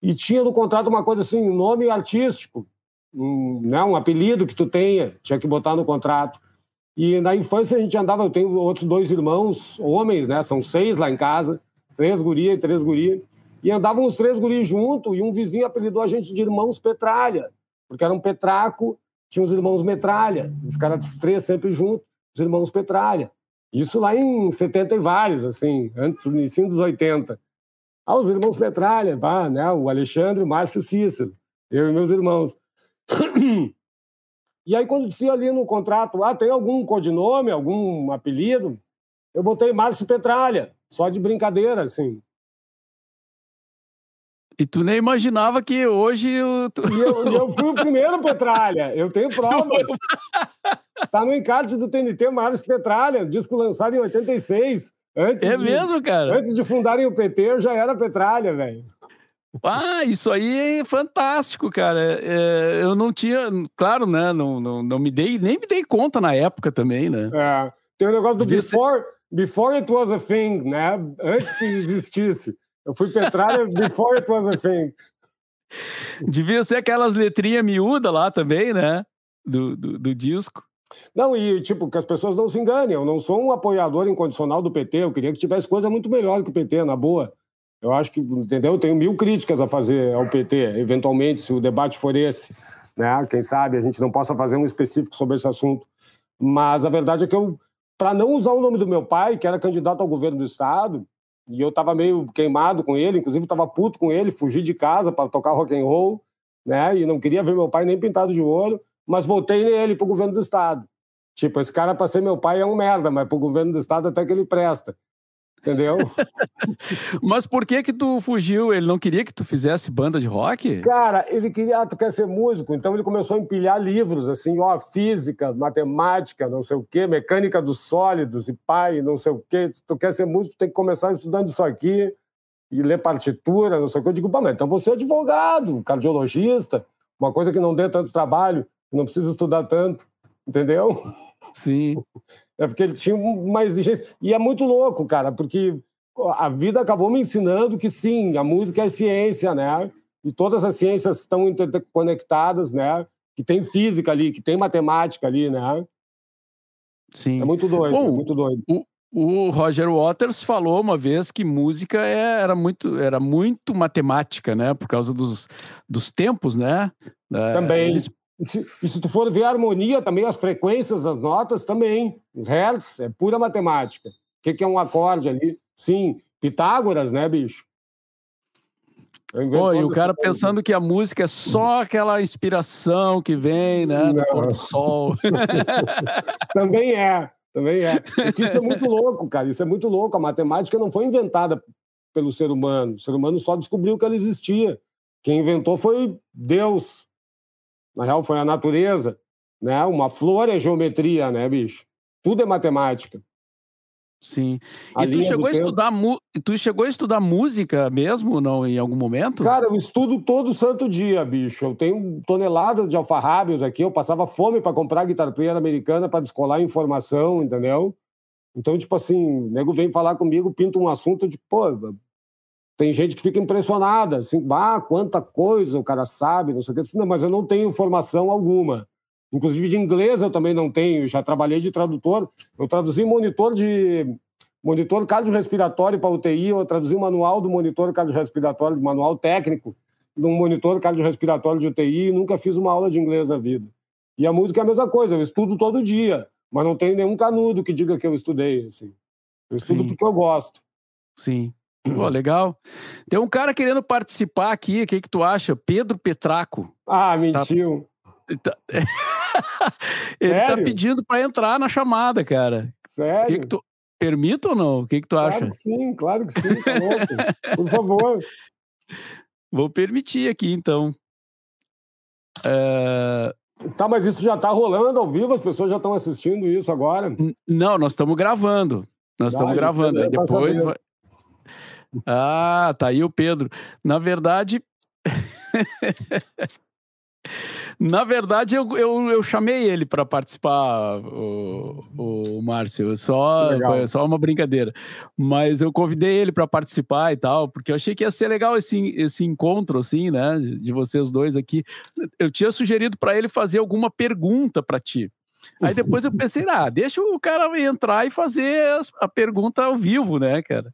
e tinha no contrato uma coisa assim, um nome artístico, um, né, um apelido que tu tenha, tinha que botar no contrato. E na infância a gente andava, eu tenho outros dois irmãos, homens, né, são seis lá em casa, três gurias e três gurias, e andavam os três guris junto, e um vizinho apelidou a gente de irmãos Petralha, porque era um petraco, tinha os irmãos Metralha, os caras três sempre juntos, os irmãos Petralha. Isso lá em 70 e vários, assim, antes do início dos 80. Ah, os irmãos Petralha, pá, né? o Alexandre, o Márcio Cícero, eu e meus irmãos. E aí, quando dizia ali no contrato, ah, tem algum codinome, algum apelido, eu botei Márcio Petralha, só de brincadeira, assim. E tu nem imaginava que hoje. Eu... Eu, eu fui o primeiro Petralha, eu tenho provas. Tá no encarte do TNT Márcio Petralha, disco lançado em 86. Antes é de, mesmo, cara? Antes de fundarem o PT, eu já era Petralha, velho. Ah, isso aí é fantástico, cara. É, eu não tinha, claro, né? Não, não, não me dei, nem me dei conta na época também, né? É, tem o um negócio do before, ser... before it was a thing, né? Antes que existisse. Eu fui Petralha before it was a thing. Devia ser aquelas letrinhas miúdas lá também, né? Do, do, do disco. Não, e tipo, que as pessoas não se enganem, eu não sou um apoiador incondicional do PT, eu queria que tivesse coisa muito melhor que o PT, na boa. Eu acho que, entendeu? Eu tenho mil críticas a fazer ao PT, eventualmente, se o debate for esse. Né? Quem sabe a gente não possa fazer um específico sobre esse assunto. Mas a verdade é que eu, para não usar o nome do meu pai, que era candidato ao governo do Estado, e eu estava meio queimado com ele, inclusive estava puto com ele, fugi de casa para tocar rock and roll, né? E não queria ver meu pai nem pintado de ouro, mas votei nele para o governo do Estado. Tipo, esse cara, para ser meu pai, é um merda, mas para o governo do Estado até que ele presta. Entendeu? Mas por que que tu fugiu? Ele não queria que tu fizesse banda de rock? Cara, ele queria, ah, tu quer ser músico, então ele começou a empilhar livros, assim, ó, física, matemática, não sei o quê, mecânica dos sólidos e pai, não sei o quê. Tu quer ser músico, tem que começar estudando isso aqui e ler partitura, não sei o quê. Eu digo, mas então você é advogado, cardiologista, uma coisa que não dê tanto trabalho, não precisa estudar tanto, entendeu? Sim. É porque ele tinha uma exigência. E é muito louco, cara, porque a vida acabou me ensinando que sim, a música é ciência, né? E todas as ciências estão interconectadas, né? que tem física ali, que tem matemática ali, né? Sim. É muito doido, Bom, é muito doido. O, o Roger Waters falou uma vez que música é, era, muito, era muito matemática, né? Por causa dos, dos tempos, né? É, também. Eles... E, se, e se tu for ver a harmonia também, as frequências das notas também. Hertz é pura matemática. O que, que é um acorde ali? Sim, Pitágoras, né, bicho? Pô, e o cara pensando que a música é só aquela inspiração que vem, né, do pôr do sol. também é, também é. Porque isso é muito louco, cara, isso é muito louco. A matemática não foi inventada pelo ser humano. O ser humano só descobriu que ela existia. Quem inventou foi Deus. Na real, foi a natureza. Né? Uma flor é geometria, né, bicho? Tudo é matemática. Sim. A e tu chegou a estudar tu chegou a estudar música mesmo, não, em algum momento? Cara, eu estudo todo santo dia, bicho. Eu tenho toneladas de alfarrábios aqui. Eu passava fome para comprar guitarra player americana para descolar informação, entendeu? Então, tipo assim, o nego vem falar comigo, pinta um assunto de, pô, tem gente que fica impressionada, assim, ah, quanta coisa o cara sabe, não sei o que. Não, mas eu não tenho informação alguma. Inclusive de inglês eu também não tenho, já trabalhei de tradutor. Eu traduzi monitor de monitor cardiorrespiratório para UTI, eu traduzi o manual do monitor cardiorrespiratório, manual técnico de um monitor cardiorrespiratório de UTI e nunca fiz uma aula de inglês na vida. E a música é a mesma coisa, eu estudo todo dia, mas não tenho nenhum canudo que diga que eu estudei, assim. Eu estudo Sim. porque eu gosto. Sim. Pô, legal. Tem um cara querendo participar aqui, o que, que tu acha? Pedro Petraco. Ah, tá mentiu. Tá... Ele tá pedindo para entrar na chamada, cara. Sério? Que que tu... Permita ou não? O que, que tu claro acha? Que sim, claro que sim, tá Por favor. Vou permitir aqui, então. É... Tá, mas isso já tá rolando ao vivo? As pessoas já estão assistindo isso agora? Não, nós estamos gravando. Nós estamos gravando. Aí depois vai... Ah, tá aí o Pedro. Na verdade. Na verdade, eu, eu, eu chamei ele para participar, o, o Márcio. Só, foi só uma brincadeira. Mas eu convidei ele para participar e tal, porque eu achei que ia ser legal esse, esse encontro, assim, né? De vocês dois aqui. Eu tinha sugerido para ele fazer alguma pergunta para ti. Aí depois eu pensei, ah, deixa o cara entrar e fazer a pergunta ao vivo, né, cara?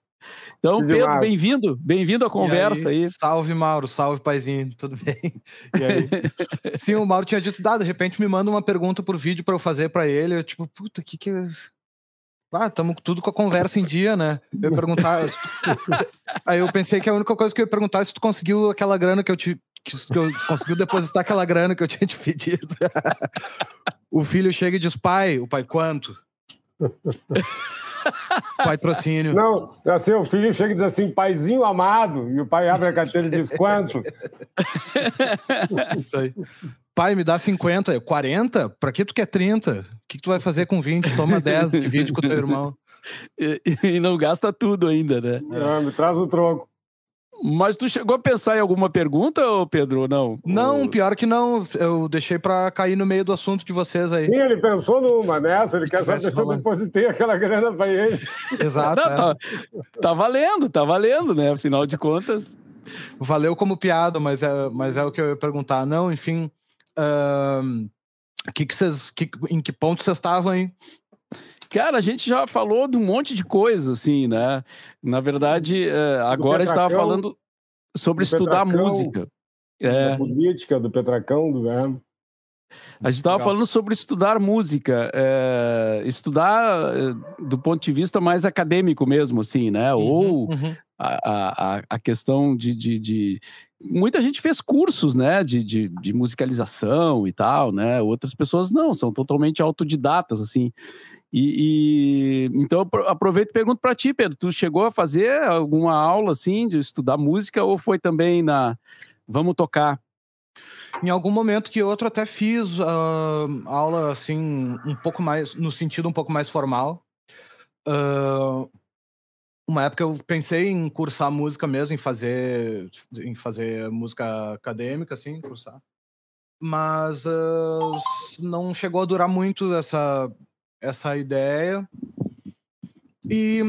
Então, Pedro, bem-vindo, bem-vindo à conversa aí, aí, Salve, Mauro, salve, paizinho, tudo bem? E aí? Sim, o Mauro tinha dito, dado, de repente me manda uma pergunta por vídeo para eu fazer para ele, eu tipo, puta, que que é... Ah, estamos tudo com a conversa em dia, né? Eu ia perguntar. aí eu pensei que a única coisa que eu ia perguntar é se tu conseguiu aquela grana que eu te. Que eu conseguiu depositar aquela grana que eu tinha te pedido. o filho chega e diz: pai, o pai, quanto? Patrocínio. Não, assim, o filho chega e diz assim, paizinho amado, e o pai abre a carteira e diz quanto? Isso aí. Pai, me dá 50. 40? Pra que tu quer 30? O que, que tu vai fazer com 20? Toma 10, divide com teu irmão. E, e não gasta tudo ainda, né? Não, me traz o troco. Mas tu chegou a pensar em alguma pergunta, Pedro, não? Não, pior que não. Eu deixei para cair no meio do assunto de vocês aí. Sim, ele pensou numa nessa, ele quer saber se eu depositei aquela grana para ele. Exato. Não, é. tá, tá, valendo, tá valendo, né? Afinal de contas. Valeu como piada, mas é, mas é o que eu ia perguntar. Não, enfim. Uh, que que cês, que, em que ponto vocês estavam aí? Cara, a gente já falou de um monte de coisa, assim, né? Na verdade, é, agora estava falando sobre estudar música. É. Da política, do Petracão, do verbo. A gente estava falando sobre estudar música, é, estudar do ponto de vista mais acadêmico mesmo, assim, né? Uhum, Ou uhum. A, a, a, questão de, de, de, Muita gente fez cursos, né? De, de, de, musicalização e tal, né? Outras pessoas não, são totalmente autodidatas, assim. E, e, então aproveito e pergunto para ti, Pedro, tu chegou a fazer alguma aula assim de estudar música ou foi também na vamos tocar? Em algum momento que outro até fiz uh, aula assim um pouco mais no sentido um pouco mais formal. Uh, uma época eu pensei em cursar música mesmo, em fazer em fazer música acadêmica assim, cursar. Mas uh, não chegou a durar muito essa essa ideia. E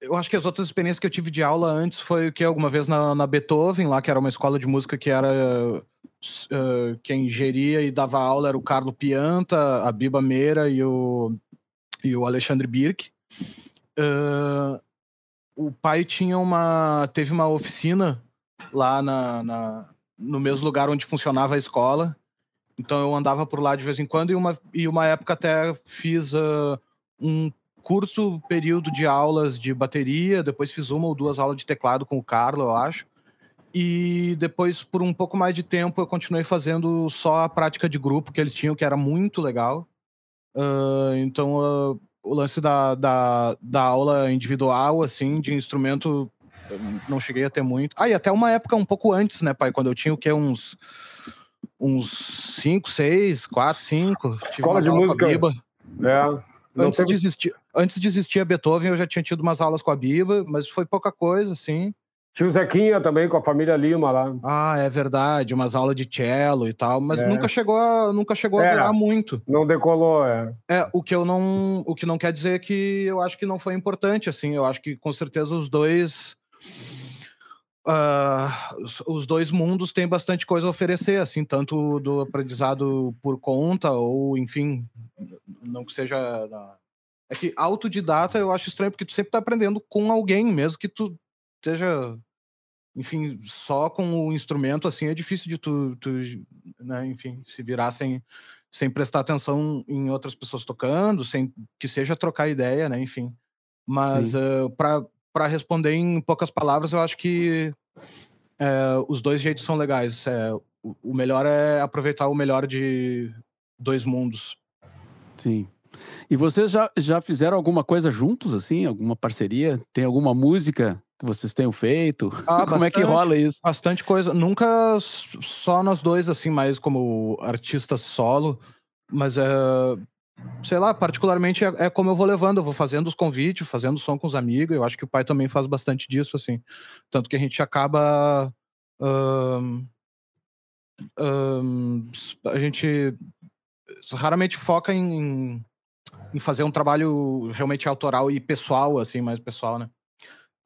eu acho que as outras experiências que eu tive de aula antes foi o que alguma vez na, na, Beethoven, lá que era uma escola de música que era uh, quem geria e dava aula era o Carlo Pianta, a Biba Meira e o, e o Alexandre Birk. Uh, o pai tinha uma teve uma oficina lá na, na, no mesmo lugar onde funcionava a escola. Então eu andava por lá de vez em quando e uma, e uma época até fiz uh, um curto período de aulas de bateria, depois fiz uma ou duas aulas de teclado com o Carlo, eu acho. E depois, por um pouco mais de tempo, eu continuei fazendo só a prática de grupo que eles tinham, que era muito legal. Uh, então, uh, o lance da, da, da aula individual, assim, de instrumento, não cheguei a ter muito. Ah, e até uma época um pouco antes, né, pai? Quando eu tinha o que? Uns. Uns 5, 6, 4, 5. Escola de música. É. Antes, teve... de existir, antes de existir a Beethoven, eu já tinha tido umas aulas com a Biba, mas foi pouca coisa, assim. Tinha o Zequinha também com a família Lima lá. Ah, é verdade, umas aulas de cello e tal, mas é. nunca chegou a, nunca chegou é, a durar muito. Não decolou, é. É, o que eu não, o que não quer dizer que eu acho que não foi importante assim, eu acho que com certeza os dois uh, os, os, dois mundos têm bastante coisa a oferecer, assim, tanto do aprendizado por conta ou, enfim, não que seja é que autodidata eu acho estranho porque tu sempre tá aprendendo com alguém, mesmo que tu esteja enfim, só com o instrumento assim é difícil de tu, tu né, enfim, se virar sem, sem prestar atenção em outras pessoas tocando, sem que seja trocar ideia, né, enfim. Mas uh, para responder em poucas palavras, eu acho que uh, os dois jeitos são legais. É, o, o melhor é aproveitar o melhor de dois mundos. Sim. E vocês já, já fizeram alguma coisa juntos, assim? Alguma parceria? Tem alguma música que vocês tenham feito? Ah, como bastante, é que rola isso? Bastante coisa. Nunca só nós dois, assim, mais como artista solo, mas é. Sei lá, particularmente é, é, como eu vou levando, eu vou fazendo os convites, fazendo som com os amigos. Eu acho que o pai também faz bastante disso, assim. Tanto que a gente acaba. A gente raramente foca em, em fazer um trabalho realmente autoral e pessoal, assim, mais pessoal, né?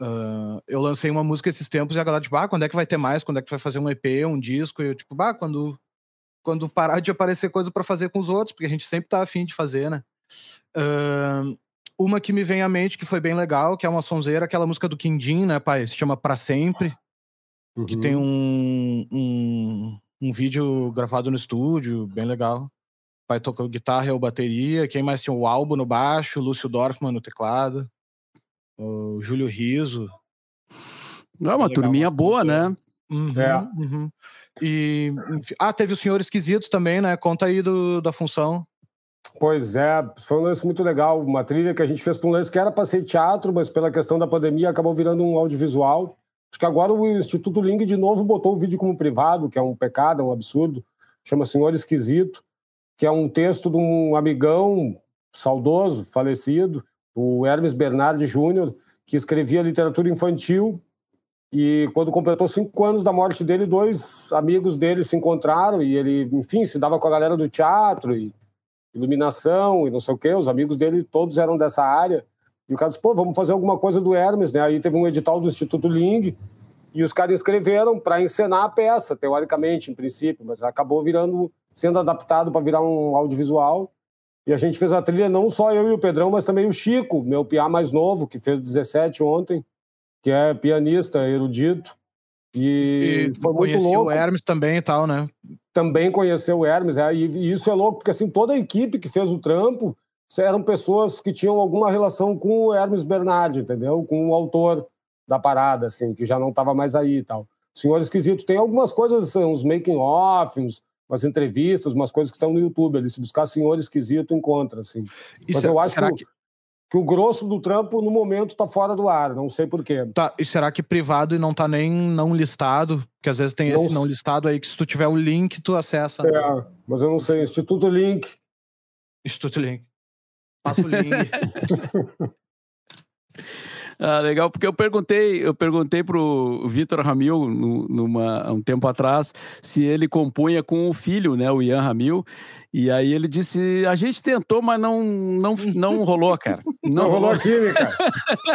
Uh, eu lancei uma música esses tempos e a galera, tipo, ah, quando é que vai ter mais? Quando é que vai fazer um EP, um disco? E eu, tipo, bah, quando, quando parar de aparecer coisa para fazer com os outros, porque a gente sempre tá afim de fazer, né? Uh, uma que me vem à mente, que foi bem legal, que é uma sonzeira, aquela música do Quindim, né, pai? Se chama Pra Sempre. Uhum. Que tem um, um, um vídeo gravado no estúdio, bem legal. O pai tocou guitarra ou bateria. Quem mais tinha o álbum no baixo, Lúcio Dorfman no teclado o Júlio Riso. É uma turminha boa, né? Uhum, é. Uhum. E, enfim, ah, teve o Senhor Esquisito também, né? Conta aí do, da função. Pois é, foi um lance muito legal. Uma trilha que a gente fez para um lance que era para ser teatro, mas pela questão da pandemia acabou virando um audiovisual. Acho que agora o Instituto Ling de novo botou o vídeo como privado, que é um pecado, é um absurdo. Chama Senhor Esquisito, que é um texto de um amigão saudoso, falecido, o Hermes Bernardi Júnior, que escrevia literatura infantil. E quando completou cinco anos da morte dele, dois amigos dele se encontraram e ele, enfim, se dava com a galera do teatro e iluminação e não sei o quê. Os amigos dele todos eram dessa área. E o cara disse, pô, vamos fazer alguma coisa do Hermes, né? Aí teve um edital do Instituto Ling e os caras escreveram para encenar a peça, teoricamente, em princípio, mas acabou virando, sendo adaptado para virar um audiovisual. E a gente fez a trilha não só eu e o Pedrão, mas também o Chico, meu piá mais novo, que fez 17 ontem, que é pianista, erudito. E, e foi muito louco. o Hermes também e tal, né? Também conheceu o Hermes, é, e, isso é louco, porque assim, toda a equipe que fez o trampo eram pessoas que tinham alguma relação com o Hermes Bernardi, entendeu? Com o autor da parada, assim, que já não estava mais aí e tal. Senhor Esquisito tem algumas coisas, uns making-off, uns, umas entrevistas, umas coisas que estão no YouTube. Ali, se buscar senhor esquisito, encontra, assim. Mas será, eu acho que, que... que, o grosso do trampo, no momento, está fora do ar. Não sei porquê. Tá, e será que privado e não está nem não listado? Porque às vezes tem não... esse não listado aí que se tu tiver o link, tu acessa. É, mas eu não sei. Instituto Link. Instituto Link. Passa o link. Ah, legal, porque eu perguntei, eu perguntei pro Vitor Ramil numa, um tempo atrás se ele compunha com o filho, né, o Ian Ramil, E aí ele disse: a gente tentou, mas não, não, não rolou, cara. Não, não rolou a química.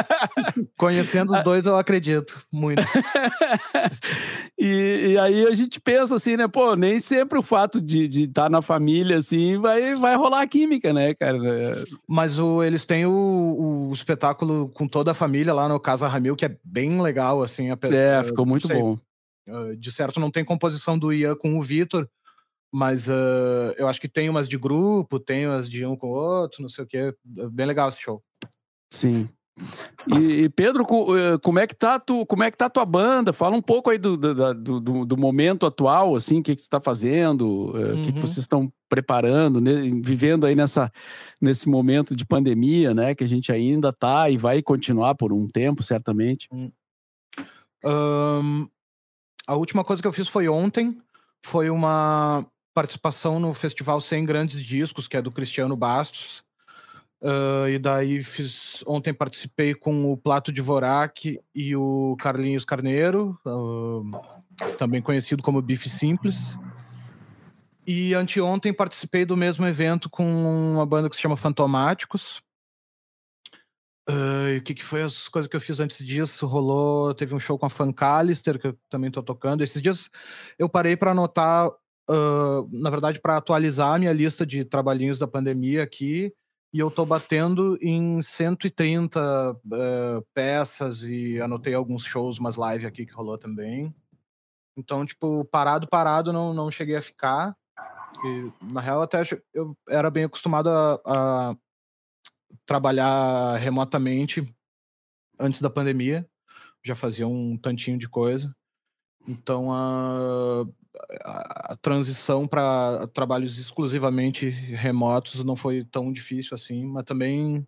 Conhecendo os dois, eu acredito muito. e, e, aí a gente pensa assim, né? Pô, nem sempre o fato de estar tá na família, assim, vai, vai rolar a química, né, cara? Mas o, eles têm o, o espetáculo com toda a família lá no Casa Ramil, que é bem legal, assim. É, ficou muito bom. De certo, não tem composição do Ian com o Vitor, mas uh, eu acho que tem umas de grupo, tem umas de um com o outro, não sei o quê. É bem legal esse show. Sim. E, e, Pedro, eh, como é que tá tu, como é que tá a tua banda? Fala um pouco aí do, do, do, do momento atual, assim, o que, que você está fazendo, o uhum. que, que vocês estão preparando, né, vivendo aí nessa, nesse momento de pandemia, né? Que a gente ainda tá e vai continuar por um tempo, certamente. Um, a última coisa que eu fiz foi ontem, foi uma participação no festival 100 Grandes Discos, que é do Cristiano Bastos. Uh, e daí fiz ontem participei com o Plato de Vorak e o Carlinhos Carneiro, uh, também conhecido como Bife Simples. E anteontem participei do mesmo evento com uma banda que se chama Fantomáticos. Uh, o que, que foi as coisas que eu fiz antes disso? Rolou, teve um show com a Fancalister, que eu também tô tocando. Esses dias eu parei para anotar uh, na verdade, para atualizar a minha lista de trabalhinhos da pandemia aqui, e eu estou batendo em 130 uh, peças e anotei alguns shows, umas lives aqui que rolou também. Então, tipo, parado, parado, não, não cheguei a ficar. E, na real, até eu era bem acostumado a, a trabalhar remotamente antes da pandemia. Já fazia um tantinho de coisa. Então, a, a transição para trabalhos exclusivamente remotos não foi tão difícil assim, mas também,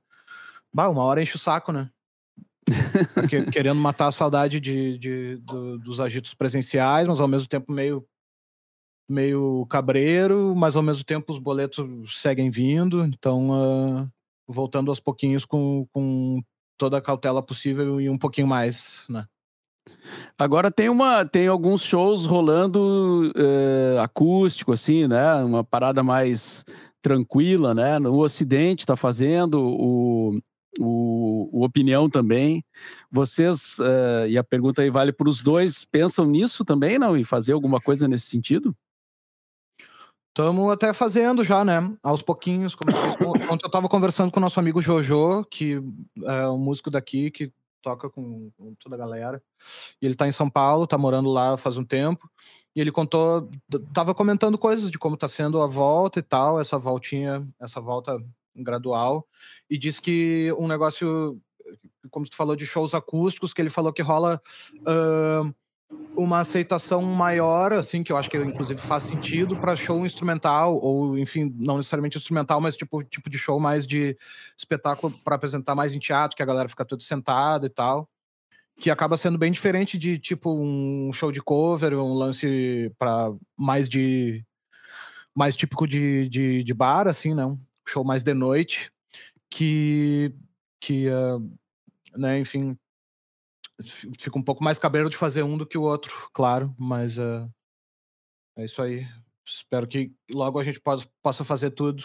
bah, uma hora enche o saco, né? Querendo matar a saudade de, de do, dos agitos presenciais, mas ao mesmo tempo meio meio cabreiro, mas ao mesmo tempo os boletos seguem vindo, então uh, voltando aos pouquinhos com, com toda a cautela possível e um pouquinho mais, né? Agora tem uma, tem alguns shows rolando uh, acústico, assim, né? Uma parada mais tranquila, né? O Ocidente está fazendo, o, o, o, Opinião também. Vocês, uh, e a pergunta aí vale para os dois, pensam nisso também, não? E fazer alguma coisa nesse sentido? Estamos até fazendo já, né? Aos pouquinhos. Como eu Ontem eu estava conversando com o nosso amigo Jojo, que é um músico daqui, que toca com, com, toda a galera. E ele tá em São Paulo, tá morando lá faz um tempo. E ele contou, tava comentando coisas de como tá sendo a volta e tal, essa voltinha, essa volta gradual. E disse que um negócio, como tu falou de shows acústicos, que ele falou que rola. Uh, uma aceitação maior, assim, que eu acho que inclusive faz sentido para show instrumental, ou enfim, não necessariamente instrumental, mas tipo, tipo de show mais de espetáculo para apresentar mais em teatro, que a galera fica toda sentada e tal. Que acaba sendo bem diferente de tipo um show de cover, um lance para mais de. mais típico de, de, de, bar, assim, né? Um show mais de noite, que. que uh, né, enfim, fica um pouco mais cabreiro de fazer um do que o outro, claro, mas uh, é isso aí. Espero que logo a gente possa, possa fazer tudo.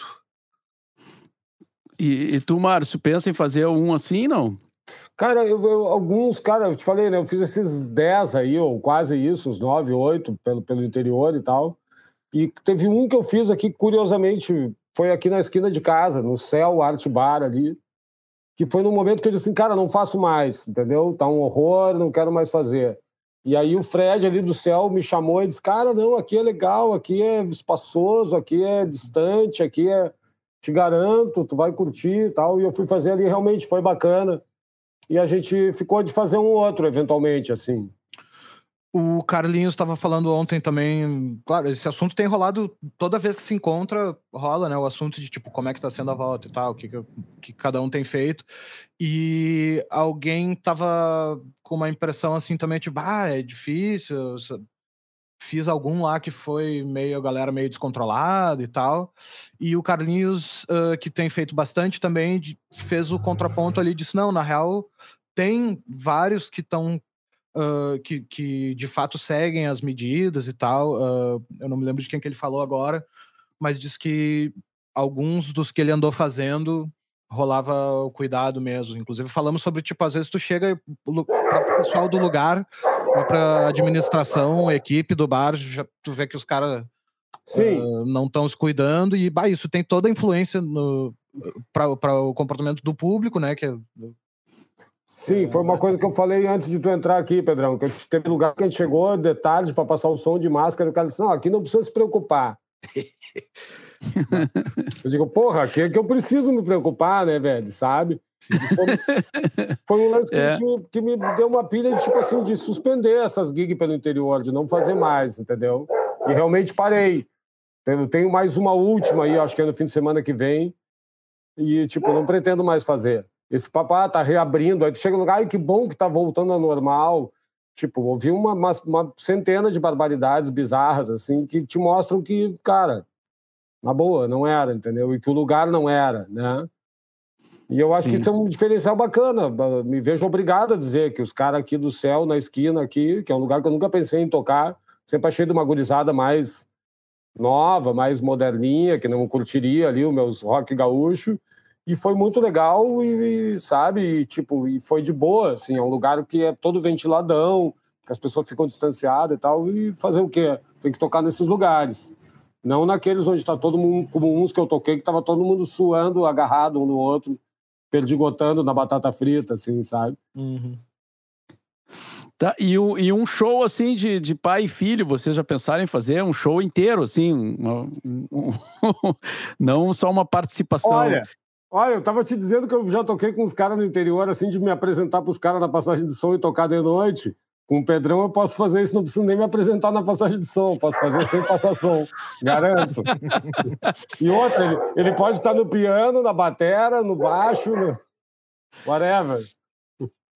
E, e tu, Márcio, pensa em fazer um assim, não? Cara, eu, eu, alguns, cara, eu te falei, né? Eu fiz esses 10 aí, ou quase isso, uns 9, 8 pelo, pelo interior e tal. E teve um que eu fiz aqui, curiosamente, foi aqui na esquina de casa, no Céu Art Bar ali que foi no momento que eu disse assim, cara, não faço mais, entendeu? Tá um horror, não quero mais fazer. E aí o Fred ali do céu me chamou e disse, cara, não, aqui é legal, aqui é espaçoso, aqui é distante, aqui é... Te garanto, tu vai curtir e tal. E eu fui fazer ali, realmente foi bacana. E a gente ficou de fazer um outro, eventualmente, assim. O Carlinhos estava falando ontem também, claro, esse assunto tem rolado toda vez que se encontra, rola, né? O assunto de tipo como é que está sendo a volta e tal, o que, que, que, cada um tem feito. E alguém tava com uma impressão assim também, tipo, ah, é difícil. Fiz algum lá que foi meio, a galera meio descontrolada e tal. E o Carlinhos, uh, que tem feito bastante também, fez o contraponto ali, disse: não, na real, tem vários que estão uh, que, que de fato seguem as medidas e tal. Uh, eu não me lembro de quem que ele falou agora, mas diz que alguns dos que ele andou fazendo rolava o cuidado mesmo. Inclusive, falamos sobre, tipo, às vezes tu chega o pessoal do lugar, para administração, equipe do bar, já, tu vê que os caras uh, não estão se cuidando e, bah, isso tem toda a influência para o comportamento do público, né? Que é, Sim, foi uma coisa que eu falei antes de tu entrar aqui, Pedrão, que teve lugar que a gente chegou, detalhes para passar o som de máscara, o cara disse, não, aqui não precisa se preocupar. eu digo, porra, aqui é que eu preciso me preocupar, né, velho, sabe? Foi, foi, um lance que, é. que, que, me deu uma pilha de, tipo assim, de suspender essas gigs pelo interior, de não fazer mais, entendeu? E realmente parei. Eu tenho mais uma última aí, acho que é no fim de semana que vem, e, tipo, não pretendo mais fazer. Esse papá tá reabrindo, aí tu chega no lugar, ai, que bom que tá voltando ao normal. Tipo, ouvi uma, uma, uma centena de barbaridades bizarras, assim, que te mostram que, cara, na boa, não era, entendeu? E que o lugar não era, né? E eu acho Sim. que isso é um diferencial bacana. Me vejo obrigado a dizer que os caras aqui do céu, na esquina aqui, que é um lugar que eu nunca pensei em tocar, sempre achei de uma gurizada mais nova, mais moderninha, que não curtiria ali os meus rock gaúcho. E foi muito legal e, sabe, e, tipo, e foi de boa, assim, é um lugar que é todo ventiladão, que as pessoas ficam distanciadas e tal, e fazer o quê? Tem que tocar nesses lugares. Não naqueles onde está todo mundo, como uns que eu toquei, que estava todo mundo suando, agarrado um no outro, perdigotando na batata frita, assim, sabe? Uhum. Tá, e, um, e um show assim de, de pai e filho, vocês já pensaram em fazer um show inteiro, assim, um, um, não só uma participação. Olha, Olha, eu tava te dizendo que eu já toquei com os caras no interior, assim, de me apresentar pros caras na passagem de som e tocar de noite. Com o Pedrão eu posso fazer isso, não preciso nem me apresentar na passagem de som, posso fazer sem passar som, garanto. e outra, ele, ele, pode estar no piano, na batera, no baixo, no... whatever.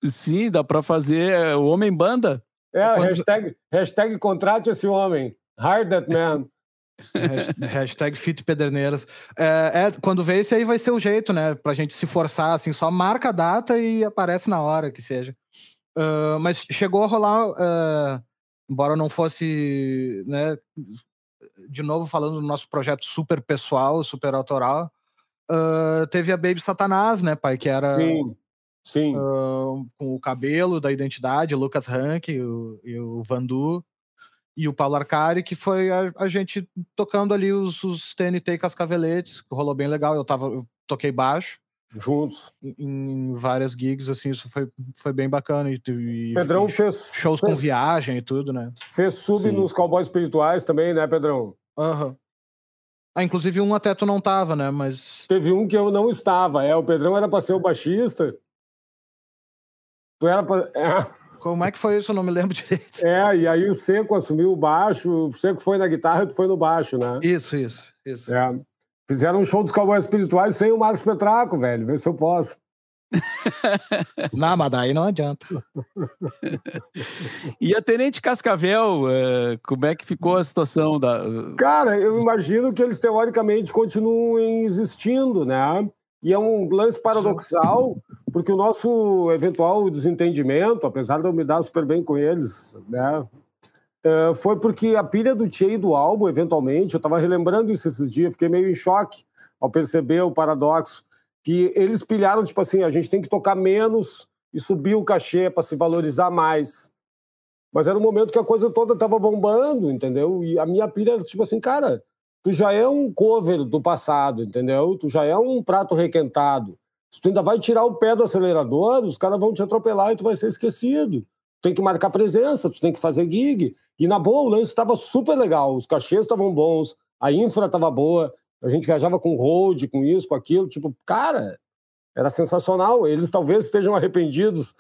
Sim, dá para fazer é, o Homem Banda. É, hashtag, hashtag contrate esse homem. Hire that man. Hashtag Fit Pederneiras. É, é, quando vê esse aí vai ser o jeito, né? Pra gente se forçar, assim, só marca a data e aparece na hora que seja. Uh, mas chegou a rolar, uh, embora não fosse, né? De novo, falando do nosso projeto super pessoal, super autoral, uh, teve a Baby Satanás, né, pai? Que era. Sim. Sim. com o cabelo da identidade, Lucas Rank e o, e o Vandu e o Paulo Arcari, que foi a, a gente tocando ali os, os TNT Cascaveletes, que rolou bem legal. Eu, tava, eu toquei baixo. Juntos. Em, em, várias gigs, assim, isso foi, foi bem bacana. E, e Pedrão fez. Shows fez, com viagem e tudo, né? Fez sub Sim. nos Cowboys Espirituais também, né, Pedrão? Aham. Uhum. Ah, inclusive um até tu não tava, né? Mas. Teve um que eu não estava. É, o Pedrão era pra ser o baixista. Tu era pra. É. Como é que foi isso? Eu não me lembro direito. É, e aí o Seco assumiu o baixo, o Seco foi na guitarra e tu foi no baixo, né? Isso, isso, isso. É. Fizeram um show dos Cowboys Espirituais sem o Marcos Petraco, velho. Vê se eu posso. não, mas daí não adianta. e a Tenente Cascavel, é, como é que ficou a situação da. Cara, eu imagino que eles teoricamente continuem existindo, né? E é um lance paradoxal, porque o nosso eventual desentendimento, apesar de eu me dar super bem com eles, né, é, foi porque a pilha do Tchê do álbum, eventualmente, eu estava relembrando isso esses dias, fiquei meio em choque ao perceber o paradoxo, que eles pilharam, tipo assim, a gente tem que tocar menos e subir o cachê para se valorizar mais. Mas era um momento que a coisa toda estava bombando, entendeu? E a minha pilha era tipo assim, cara, tu já é um cover do passado, entendeu? Tu já é um prato requentado. Se tu ainda vai tirar o pé do acelerador, os caras vão te atropelar e tu vai ser esquecido. Tu tem que marcar presença, tu tem que fazer gig. E na boa, o lance estava super legal, os cachês estavam bons, a infra estava boa, a gente viajava com road, com isso, com aquilo. Tipo, cara, era sensacional. Eles talvez estejam arrependidos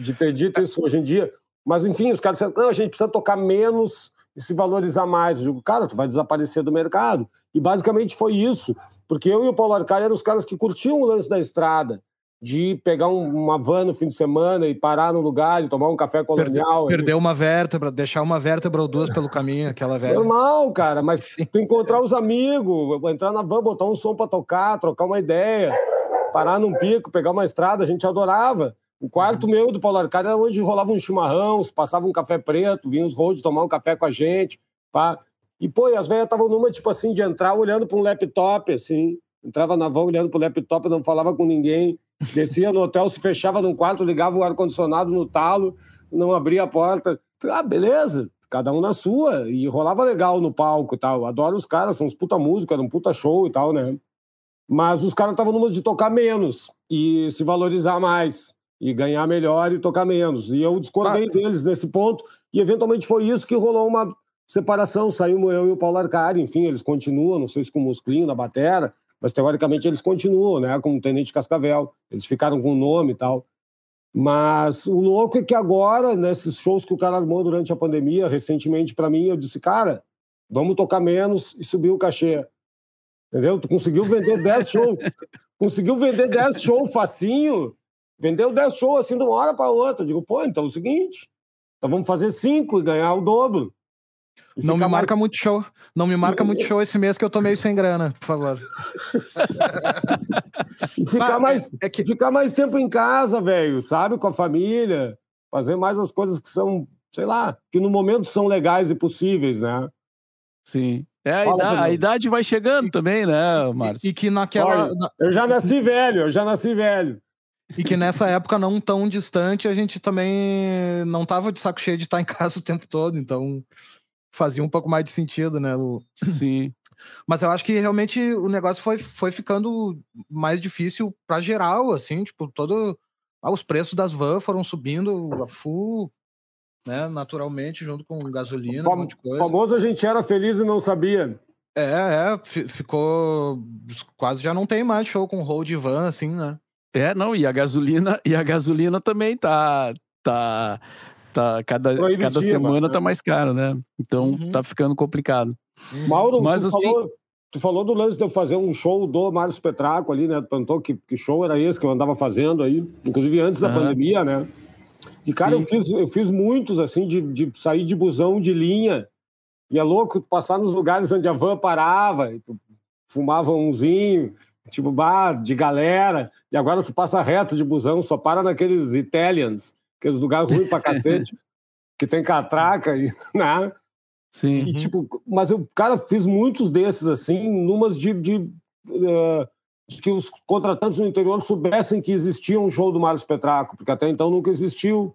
de ter dito isso hoje em dia. Mas, enfim, os caras disseram, não, a gente precisa tocar menos e se valorizar mais. Eu digo, cara, tu vai desaparecer do mercado. E basicamente foi isso, porque eu e o Paulo Arcari eram os caras que curtiam o lance da estrada, de pegar um, uma van no fim de semana e parar no lugar e tomar um café colonial. Perder, perder uma vértebra, deixar uma vértebra ou duas pelo caminho, aquela velha. Normal, cara, mas tu encontrar os amigos, entrar na van, botar um som para tocar, trocar uma ideia, parar num pico, pegar uma estrada, a gente adorava. O quarto meu do Paulo Arcade era onde rolava um chimarrão, passava um café preto, vinha os roads tomar um café com a gente. Pá. E, pô, e as velhas estavam numa, tipo assim, de entrar olhando para um laptop, assim. Entrava na van olhando para o laptop, não falava com ninguém. Descia no hotel, se fechava num quarto, ligava o ar-condicionado no talo, não abria a porta. Ah, beleza, cada um na sua. E rolava legal no palco e tal. Adoro os caras, são uns puta música, era um puta show e tal, né? Mas os caras estavam numa de tocar menos e se valorizar mais e ganhar melhor e tocar menos. E eu discordei ah. deles nesse ponto, e eventualmente foi isso que rolou uma separação. Saímos eu e o Paulo Arcari, enfim, eles continuam, não sei se com o Musclinho na batera, mas teoricamente eles continuam, né, com o Tenente Cascavel. Eles ficaram com o nome e tal. Mas o louco é que agora, nesses shows que o cara armou durante a pandemia, recentemente para mim, eu disse, cara, vamos tocar menos e subir o cachê. Entendeu? Tu conseguiu vender 10 shows. conseguiu vender 10 shows facinho. Vendeu 10 shows assim de uma hora para outra. Eu digo, pô, então é o seguinte, então vamos fazer 5 e ganhar o dobro. Não me marca mais... muito show. Não me marca muito show esse mês que eu tô meio sem grana, por favor. ficar, mais, é, é que... ficar mais tempo em casa, velho, sabe? Com a família. Fazer mais as coisas que são, sei lá, que no momento são legais e possíveis, né? Sim. É, a, idade, a idade, vai chegando também, né, Márcio? E, e que naquela. Olha, eu já nasci velho, eu já nasci velho. E que nessa época não tão distante, a gente também não tava de saco cheio de estar em casa o tempo todo, então fazia um pouco mais de sentido, né? O... Sim. Mas eu acho que realmente o negócio foi, foi ficando mais difícil para geral, assim, tipo, todo. Ah, os preços das vans foram subindo a full, né? Naturalmente, junto com gasolina, Fam um monte de coisa. famoso a gente era feliz e não sabia. É, é, ficou. Quase já não tem mais show com roll de van, assim, né? É, não, e a gasolina, e a gasolina também tá. tá tá cada, cada semana né? tá mais caro, né? Então uhum. tá ficando complicado. Uhum. Mauro, Mas, tu, assim, falou, tu falou do lance de eu fazer um show do Mário Petraco ali, né? Tu perguntou que, que show era esse que eu andava fazendo aí, inclusive antes da pandemia, né? E, cara, eu fiz, eu fiz muitos, assim, de, de sair de busão de linha. E é louco passar nos lugares onde a van parava, e tu fumava umzinho, tipo, bar de galera. E agora tu passa reto de busão, só para naqueles Italians aqueles lugares ruins pra cacete, que tem catraca e, né? Sim. E, tipo, mas eu, cara, fiz muitos desses, assim, numas de, de, uh, de, que os contratantes no interior soubessem que existia um show do Mário Petraco, porque até então nunca existiu,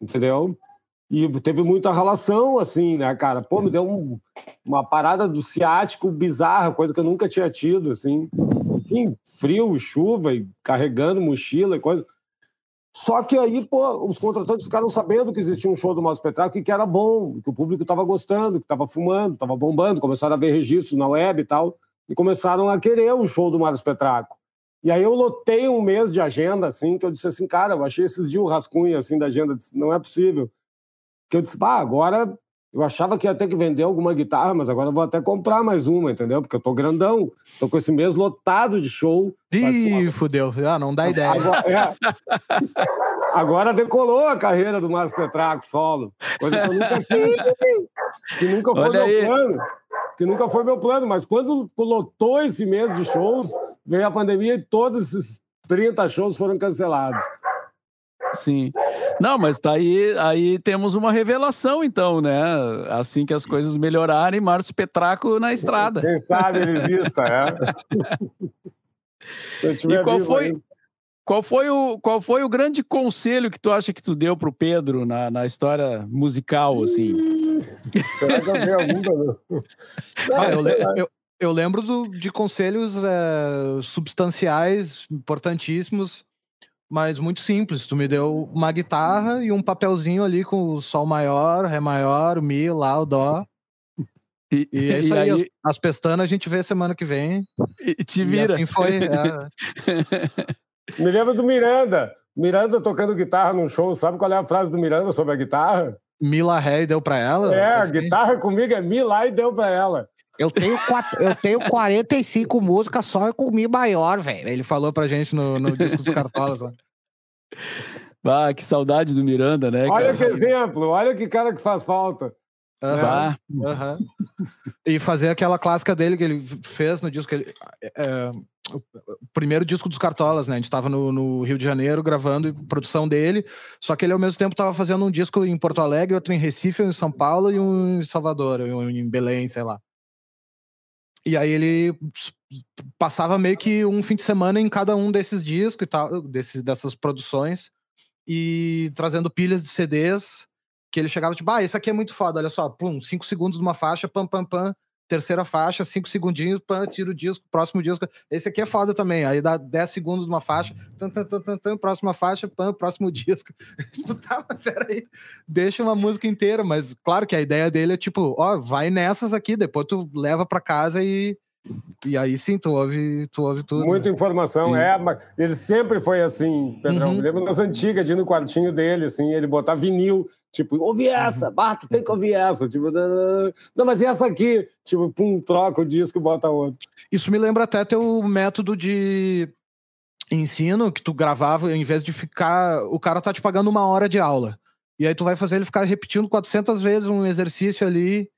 entendeu? E teve muita relação, assim, né, cara? Pô, me deu um, uma parada do ciático bizarra, coisa que eu nunca tinha tido, assim. Enfim, frio, chuva e carregando mochila e coisa. Só que aí, pô, os contratantes ficaram sabendo que existia um show do Márcio Petraco e que era bom, que o público estava gostando, que estava fumando, estava bombando, começaram a ver registros na web e tal, e começaram a querer o show do Márcio Petraco. E aí eu lotei um mês de agenda, assim, que eu disse assim, cara, eu achei esses dias o rascunho, assim, da agenda, disse, não é possível. Que eu disse, pá, agora eu achava que ia ter que vender alguma guitarra, mas agora eu vou até comprar mais uma, entendeu? Porque eu tô grandão, tô com esse mês lotado de show. Ih, fudeu. Ah, não dá ideia. Agora, é... agora decolou a carreira do Márcio Petraco solo. Coisa que eu nunca fiz. que nunca foi Olha meu aí. plano. Que nunca foi meu plano, mas quando lotou esse mês de shows, veio a pandemia e todos esses 30 shows foram cancelados. Sim. Não, mas tá aí, aí temos uma revelação, então, né? Assim que as coisas melhorarem, Márcio Petraco na estrada. Quem sabe ele exista, é. e qual foi, qual foi, o, qual foi o grande conselho que tu acha que tu deu pro Pedro na, na história musical, assim? Será que eu tenho algum? Ah, eu, eu, eu, lembro do, de conselhos é, substanciais, importantíssimos, mas muito simples. Tu me deu uma guitarra e um papelzinho ali com o sol maior, ré maior, o mi, lá, o dó. E, e é isso e aí, aí, as, as pestanas a gente vê semana que vem. E te vira. E assim foi. É. me lembro do Miranda. Miranda tocando guitarra num show. Sabe qual é a frase do Miranda sobre a guitarra? Mila Ré e deu pra ela? É, assim. a guitarra comigo é Mi lá e deu pra ela. Eu tenho, quatro, eu tenho 45 músicas só com Mi maior, velho. Ele falou pra gente no, no disco dos Cartolas lá. Ah, que saudade do Miranda, né? Olha cara? que exemplo, olha que cara que faz falta. Uhum. Uhum. e fazer aquela clássica dele que ele fez no disco. Ele, é, o primeiro disco dos Cartolas, né? A gente tava no, no, Rio de Janeiro gravando produção dele, só que ele ao mesmo tempo tava fazendo um disco em Porto Alegre, outro em Recife, um em São Paulo e um em Salvador, um em Belém, sei lá. E aí ele passava meio que um fim de semana em cada um desses discos e tal, desses, dessas produções, e trazendo pilhas de CDs que ele chegava tipo, ah, esse aqui é muito foda, olha só, pum, cinco segundos numa faixa, pam, pam, pam, terceira faixa, cinco segundinhos, pam, tira o disco, próximo disco, esse aqui é foda também, aí dá 10 segundos numa faixa, tan, tan, tan, tan, tan, próxima faixa, pam, próximo disco. tipo, tá, peraí, deixa uma música inteira, mas claro que a ideia dele é tipo, ó, vai nessas aqui, depois tu leva pra casa e e aí sim, tu ouve, tu ouve tudo. Muita né? informação, sim. é, ele sempre foi assim, Pedrão. Uhum. Me lembro das antigas, de ir no quartinho dele, assim, ele botar vinil, tipo, ouve essa, Bato, tem que ouvir essa. Tipo, não, mas e essa aqui? Tipo, pum, troca o disco e bota outro. Isso me lembra até teu método de ensino que tu gravava, em vez de ficar. O cara tá te pagando uma hora de aula. E aí tu vai fazer ele ficar repetindo 400 vezes um exercício ali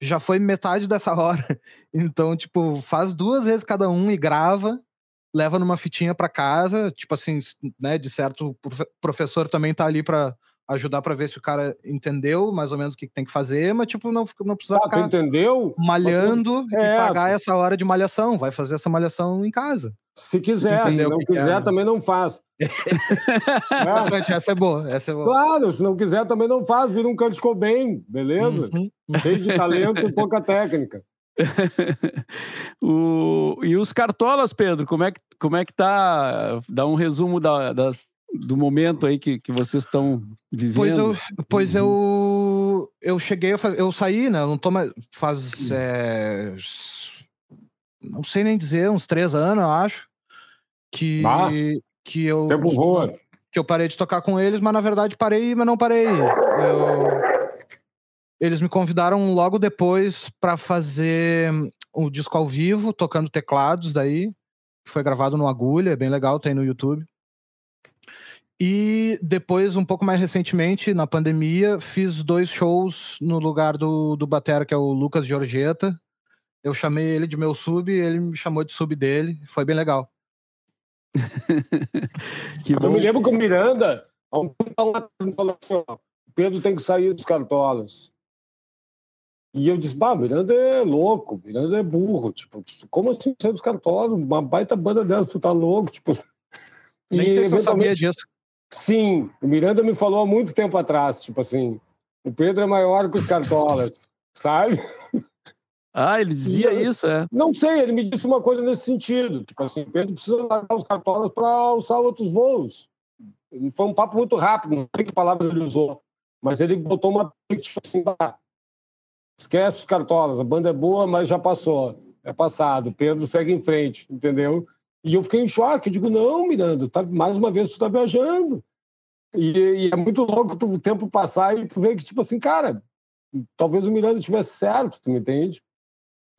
já foi metade dessa hora. Então, tipo, faz duas vezes cada um e grava, leva numa fitinha para casa, tipo assim, né, de certo, o professor também tá ali para ajudar para ver se o cara entendeu mais ou menos o que tem que fazer, mas tipo, não, não precisa ah, ficar entendeu? malhando é, e pagar essa hora de malhação, vai fazer essa malhação em casa. Se quiser, se, se não quiser, quer. também não faz. Essa é boa, essa é boa. Claro, se não quiser, também não faz, vira um canto bem, beleza? Uhum. Cheio de talento e pouca técnica. o... E os cartolas, Pedro, como é que, como é que tá? Dá um resumo da, das, do momento aí que, que vocês estão vivendo. Pois eu, pois eu, eu cheguei, eu saí, né? Eu não tô mais. Faz. É, não sei nem dizer, uns três anos, eu acho. Que, ah, que eu. Tempo voa. Que eu parei de tocar com eles, mas na verdade parei, mas não parei. Eu, eles me convidaram logo depois para fazer o um disco ao vivo, tocando teclados daí. Que foi gravado no Agulha, é bem legal, tem no YouTube. E depois, um pouco mais recentemente, na pandemia, fiz dois shows no lugar do, do Batera, que é o Lucas Giorgetta. Eu chamei ele de meu sub, ele me chamou de sub dele. Foi bem legal. eu me lembro que o Miranda, há um tempo, falou assim: ó, Pedro tem que sair dos cartolas. E eu disse, bah, Miranda é louco, Miranda é burro. Tipo, como assim sair dos cartolas? Uma baita banda dessa, tu tá louco? Tipo, Nem e, sei se eu sabia disso. Sim, o Miranda me falou há muito tempo atrás, tipo assim, o Pedro é maior que os cartolas, sabe? Ah, ele dizia eu, isso, é? Não sei, ele me disse uma coisa nesse sentido. Tipo assim, Pedro precisa largar os cartolas para alçar outros voos. Foi um papo muito rápido, não sei que palavras ele usou, mas ele botou uma tipo assim, ah, esquece os cartolas, a banda é boa, mas já passou, é passado. Pedro segue em frente, entendeu? E eu fiquei em choque, eu digo, não, Miranda, tá, mais uma vez tu tá viajando. E, e é muito louco tu, o tempo passar e tu vê que, tipo assim, cara, talvez o Miranda estivesse certo, tu me entende?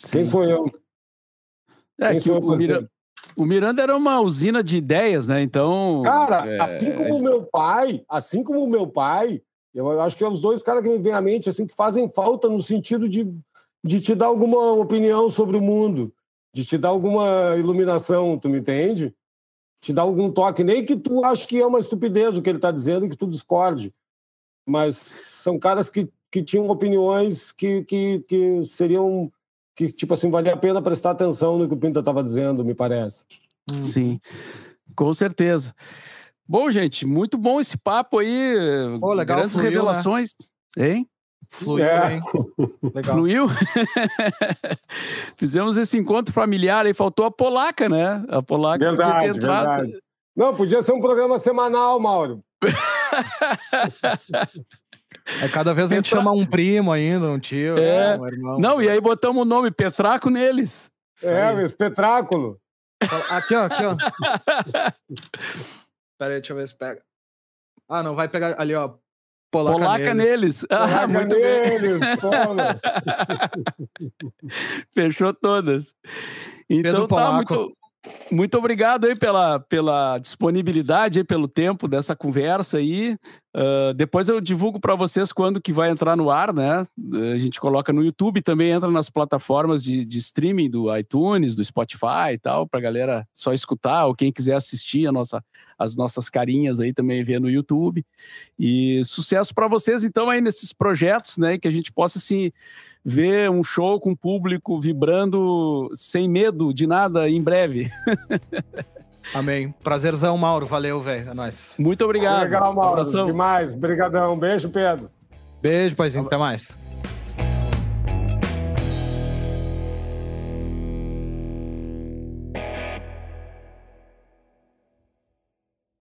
Quem sou eu? É Quem que o, o, Miranda, o, Miranda, era uma usina de ideias, né? Então. Cara, é... assim como o meu pai, assim como o meu pai, eu acho que é os dois caras que me vêm à mente, assim, que fazem falta no sentido de, de te dar alguma opinião sobre o mundo, de te dar alguma iluminação, tu me entende? Te dar algum toque, nem que tu ache que é uma estupidez o que ele está dizendo, que tu discorde. Mas são caras que, que tinham opiniões que, que, que seriam que, tipo assim, valia a pena prestar atenção no que o Pinta estava dizendo, me parece. Sim, com certeza. Bom, gente, muito bom esse papo aí. Pô, legal, Grandes fluiu, né? revelações. Né? Hein? Fluiu, é. hein? Legal. Fluiu? Fizemos esse encontro familiar aí, faltou a polaca, né? A polaca verdade, podia ter entrado. Verdade. Não, podia ser um programa semanal, Mauro. É, cada vez a gente chama um primo ainda, um tio, é. um irmão. Não, e aí botamos o nome Petraco neles. É, espetráculo. Aqui, ó, aqui, ó. Pera aí, deixa eu ver se pega. Ah, não, vai pegar ali, ó. Polaca, Polaca neles. neles. Ah, muito neles, Fechou todas. Então Pedro tá muito, muito obrigado aí pela, pela disponibilidade, aí, pelo tempo dessa conversa aí. Uh, depois eu divulgo para vocês quando que vai entrar no ar, né? A gente coloca no YouTube, também entra nas plataformas de, de streaming do iTunes, do Spotify e tal, para galera só escutar, ou quem quiser assistir a nossa, as nossas carinhas aí também ver no YouTube. E sucesso para vocês, então, aí nesses projetos, né? Que a gente possa, assim, ver um show com o público vibrando sem medo de nada em breve. Amém. Prazerzão, Mauro. Valeu, velho. É nóis. Muito obrigado. Legal, Mauro. Abração. Demais. Brigadão. Beijo, Pedro. Beijo, paizinho. Até mais.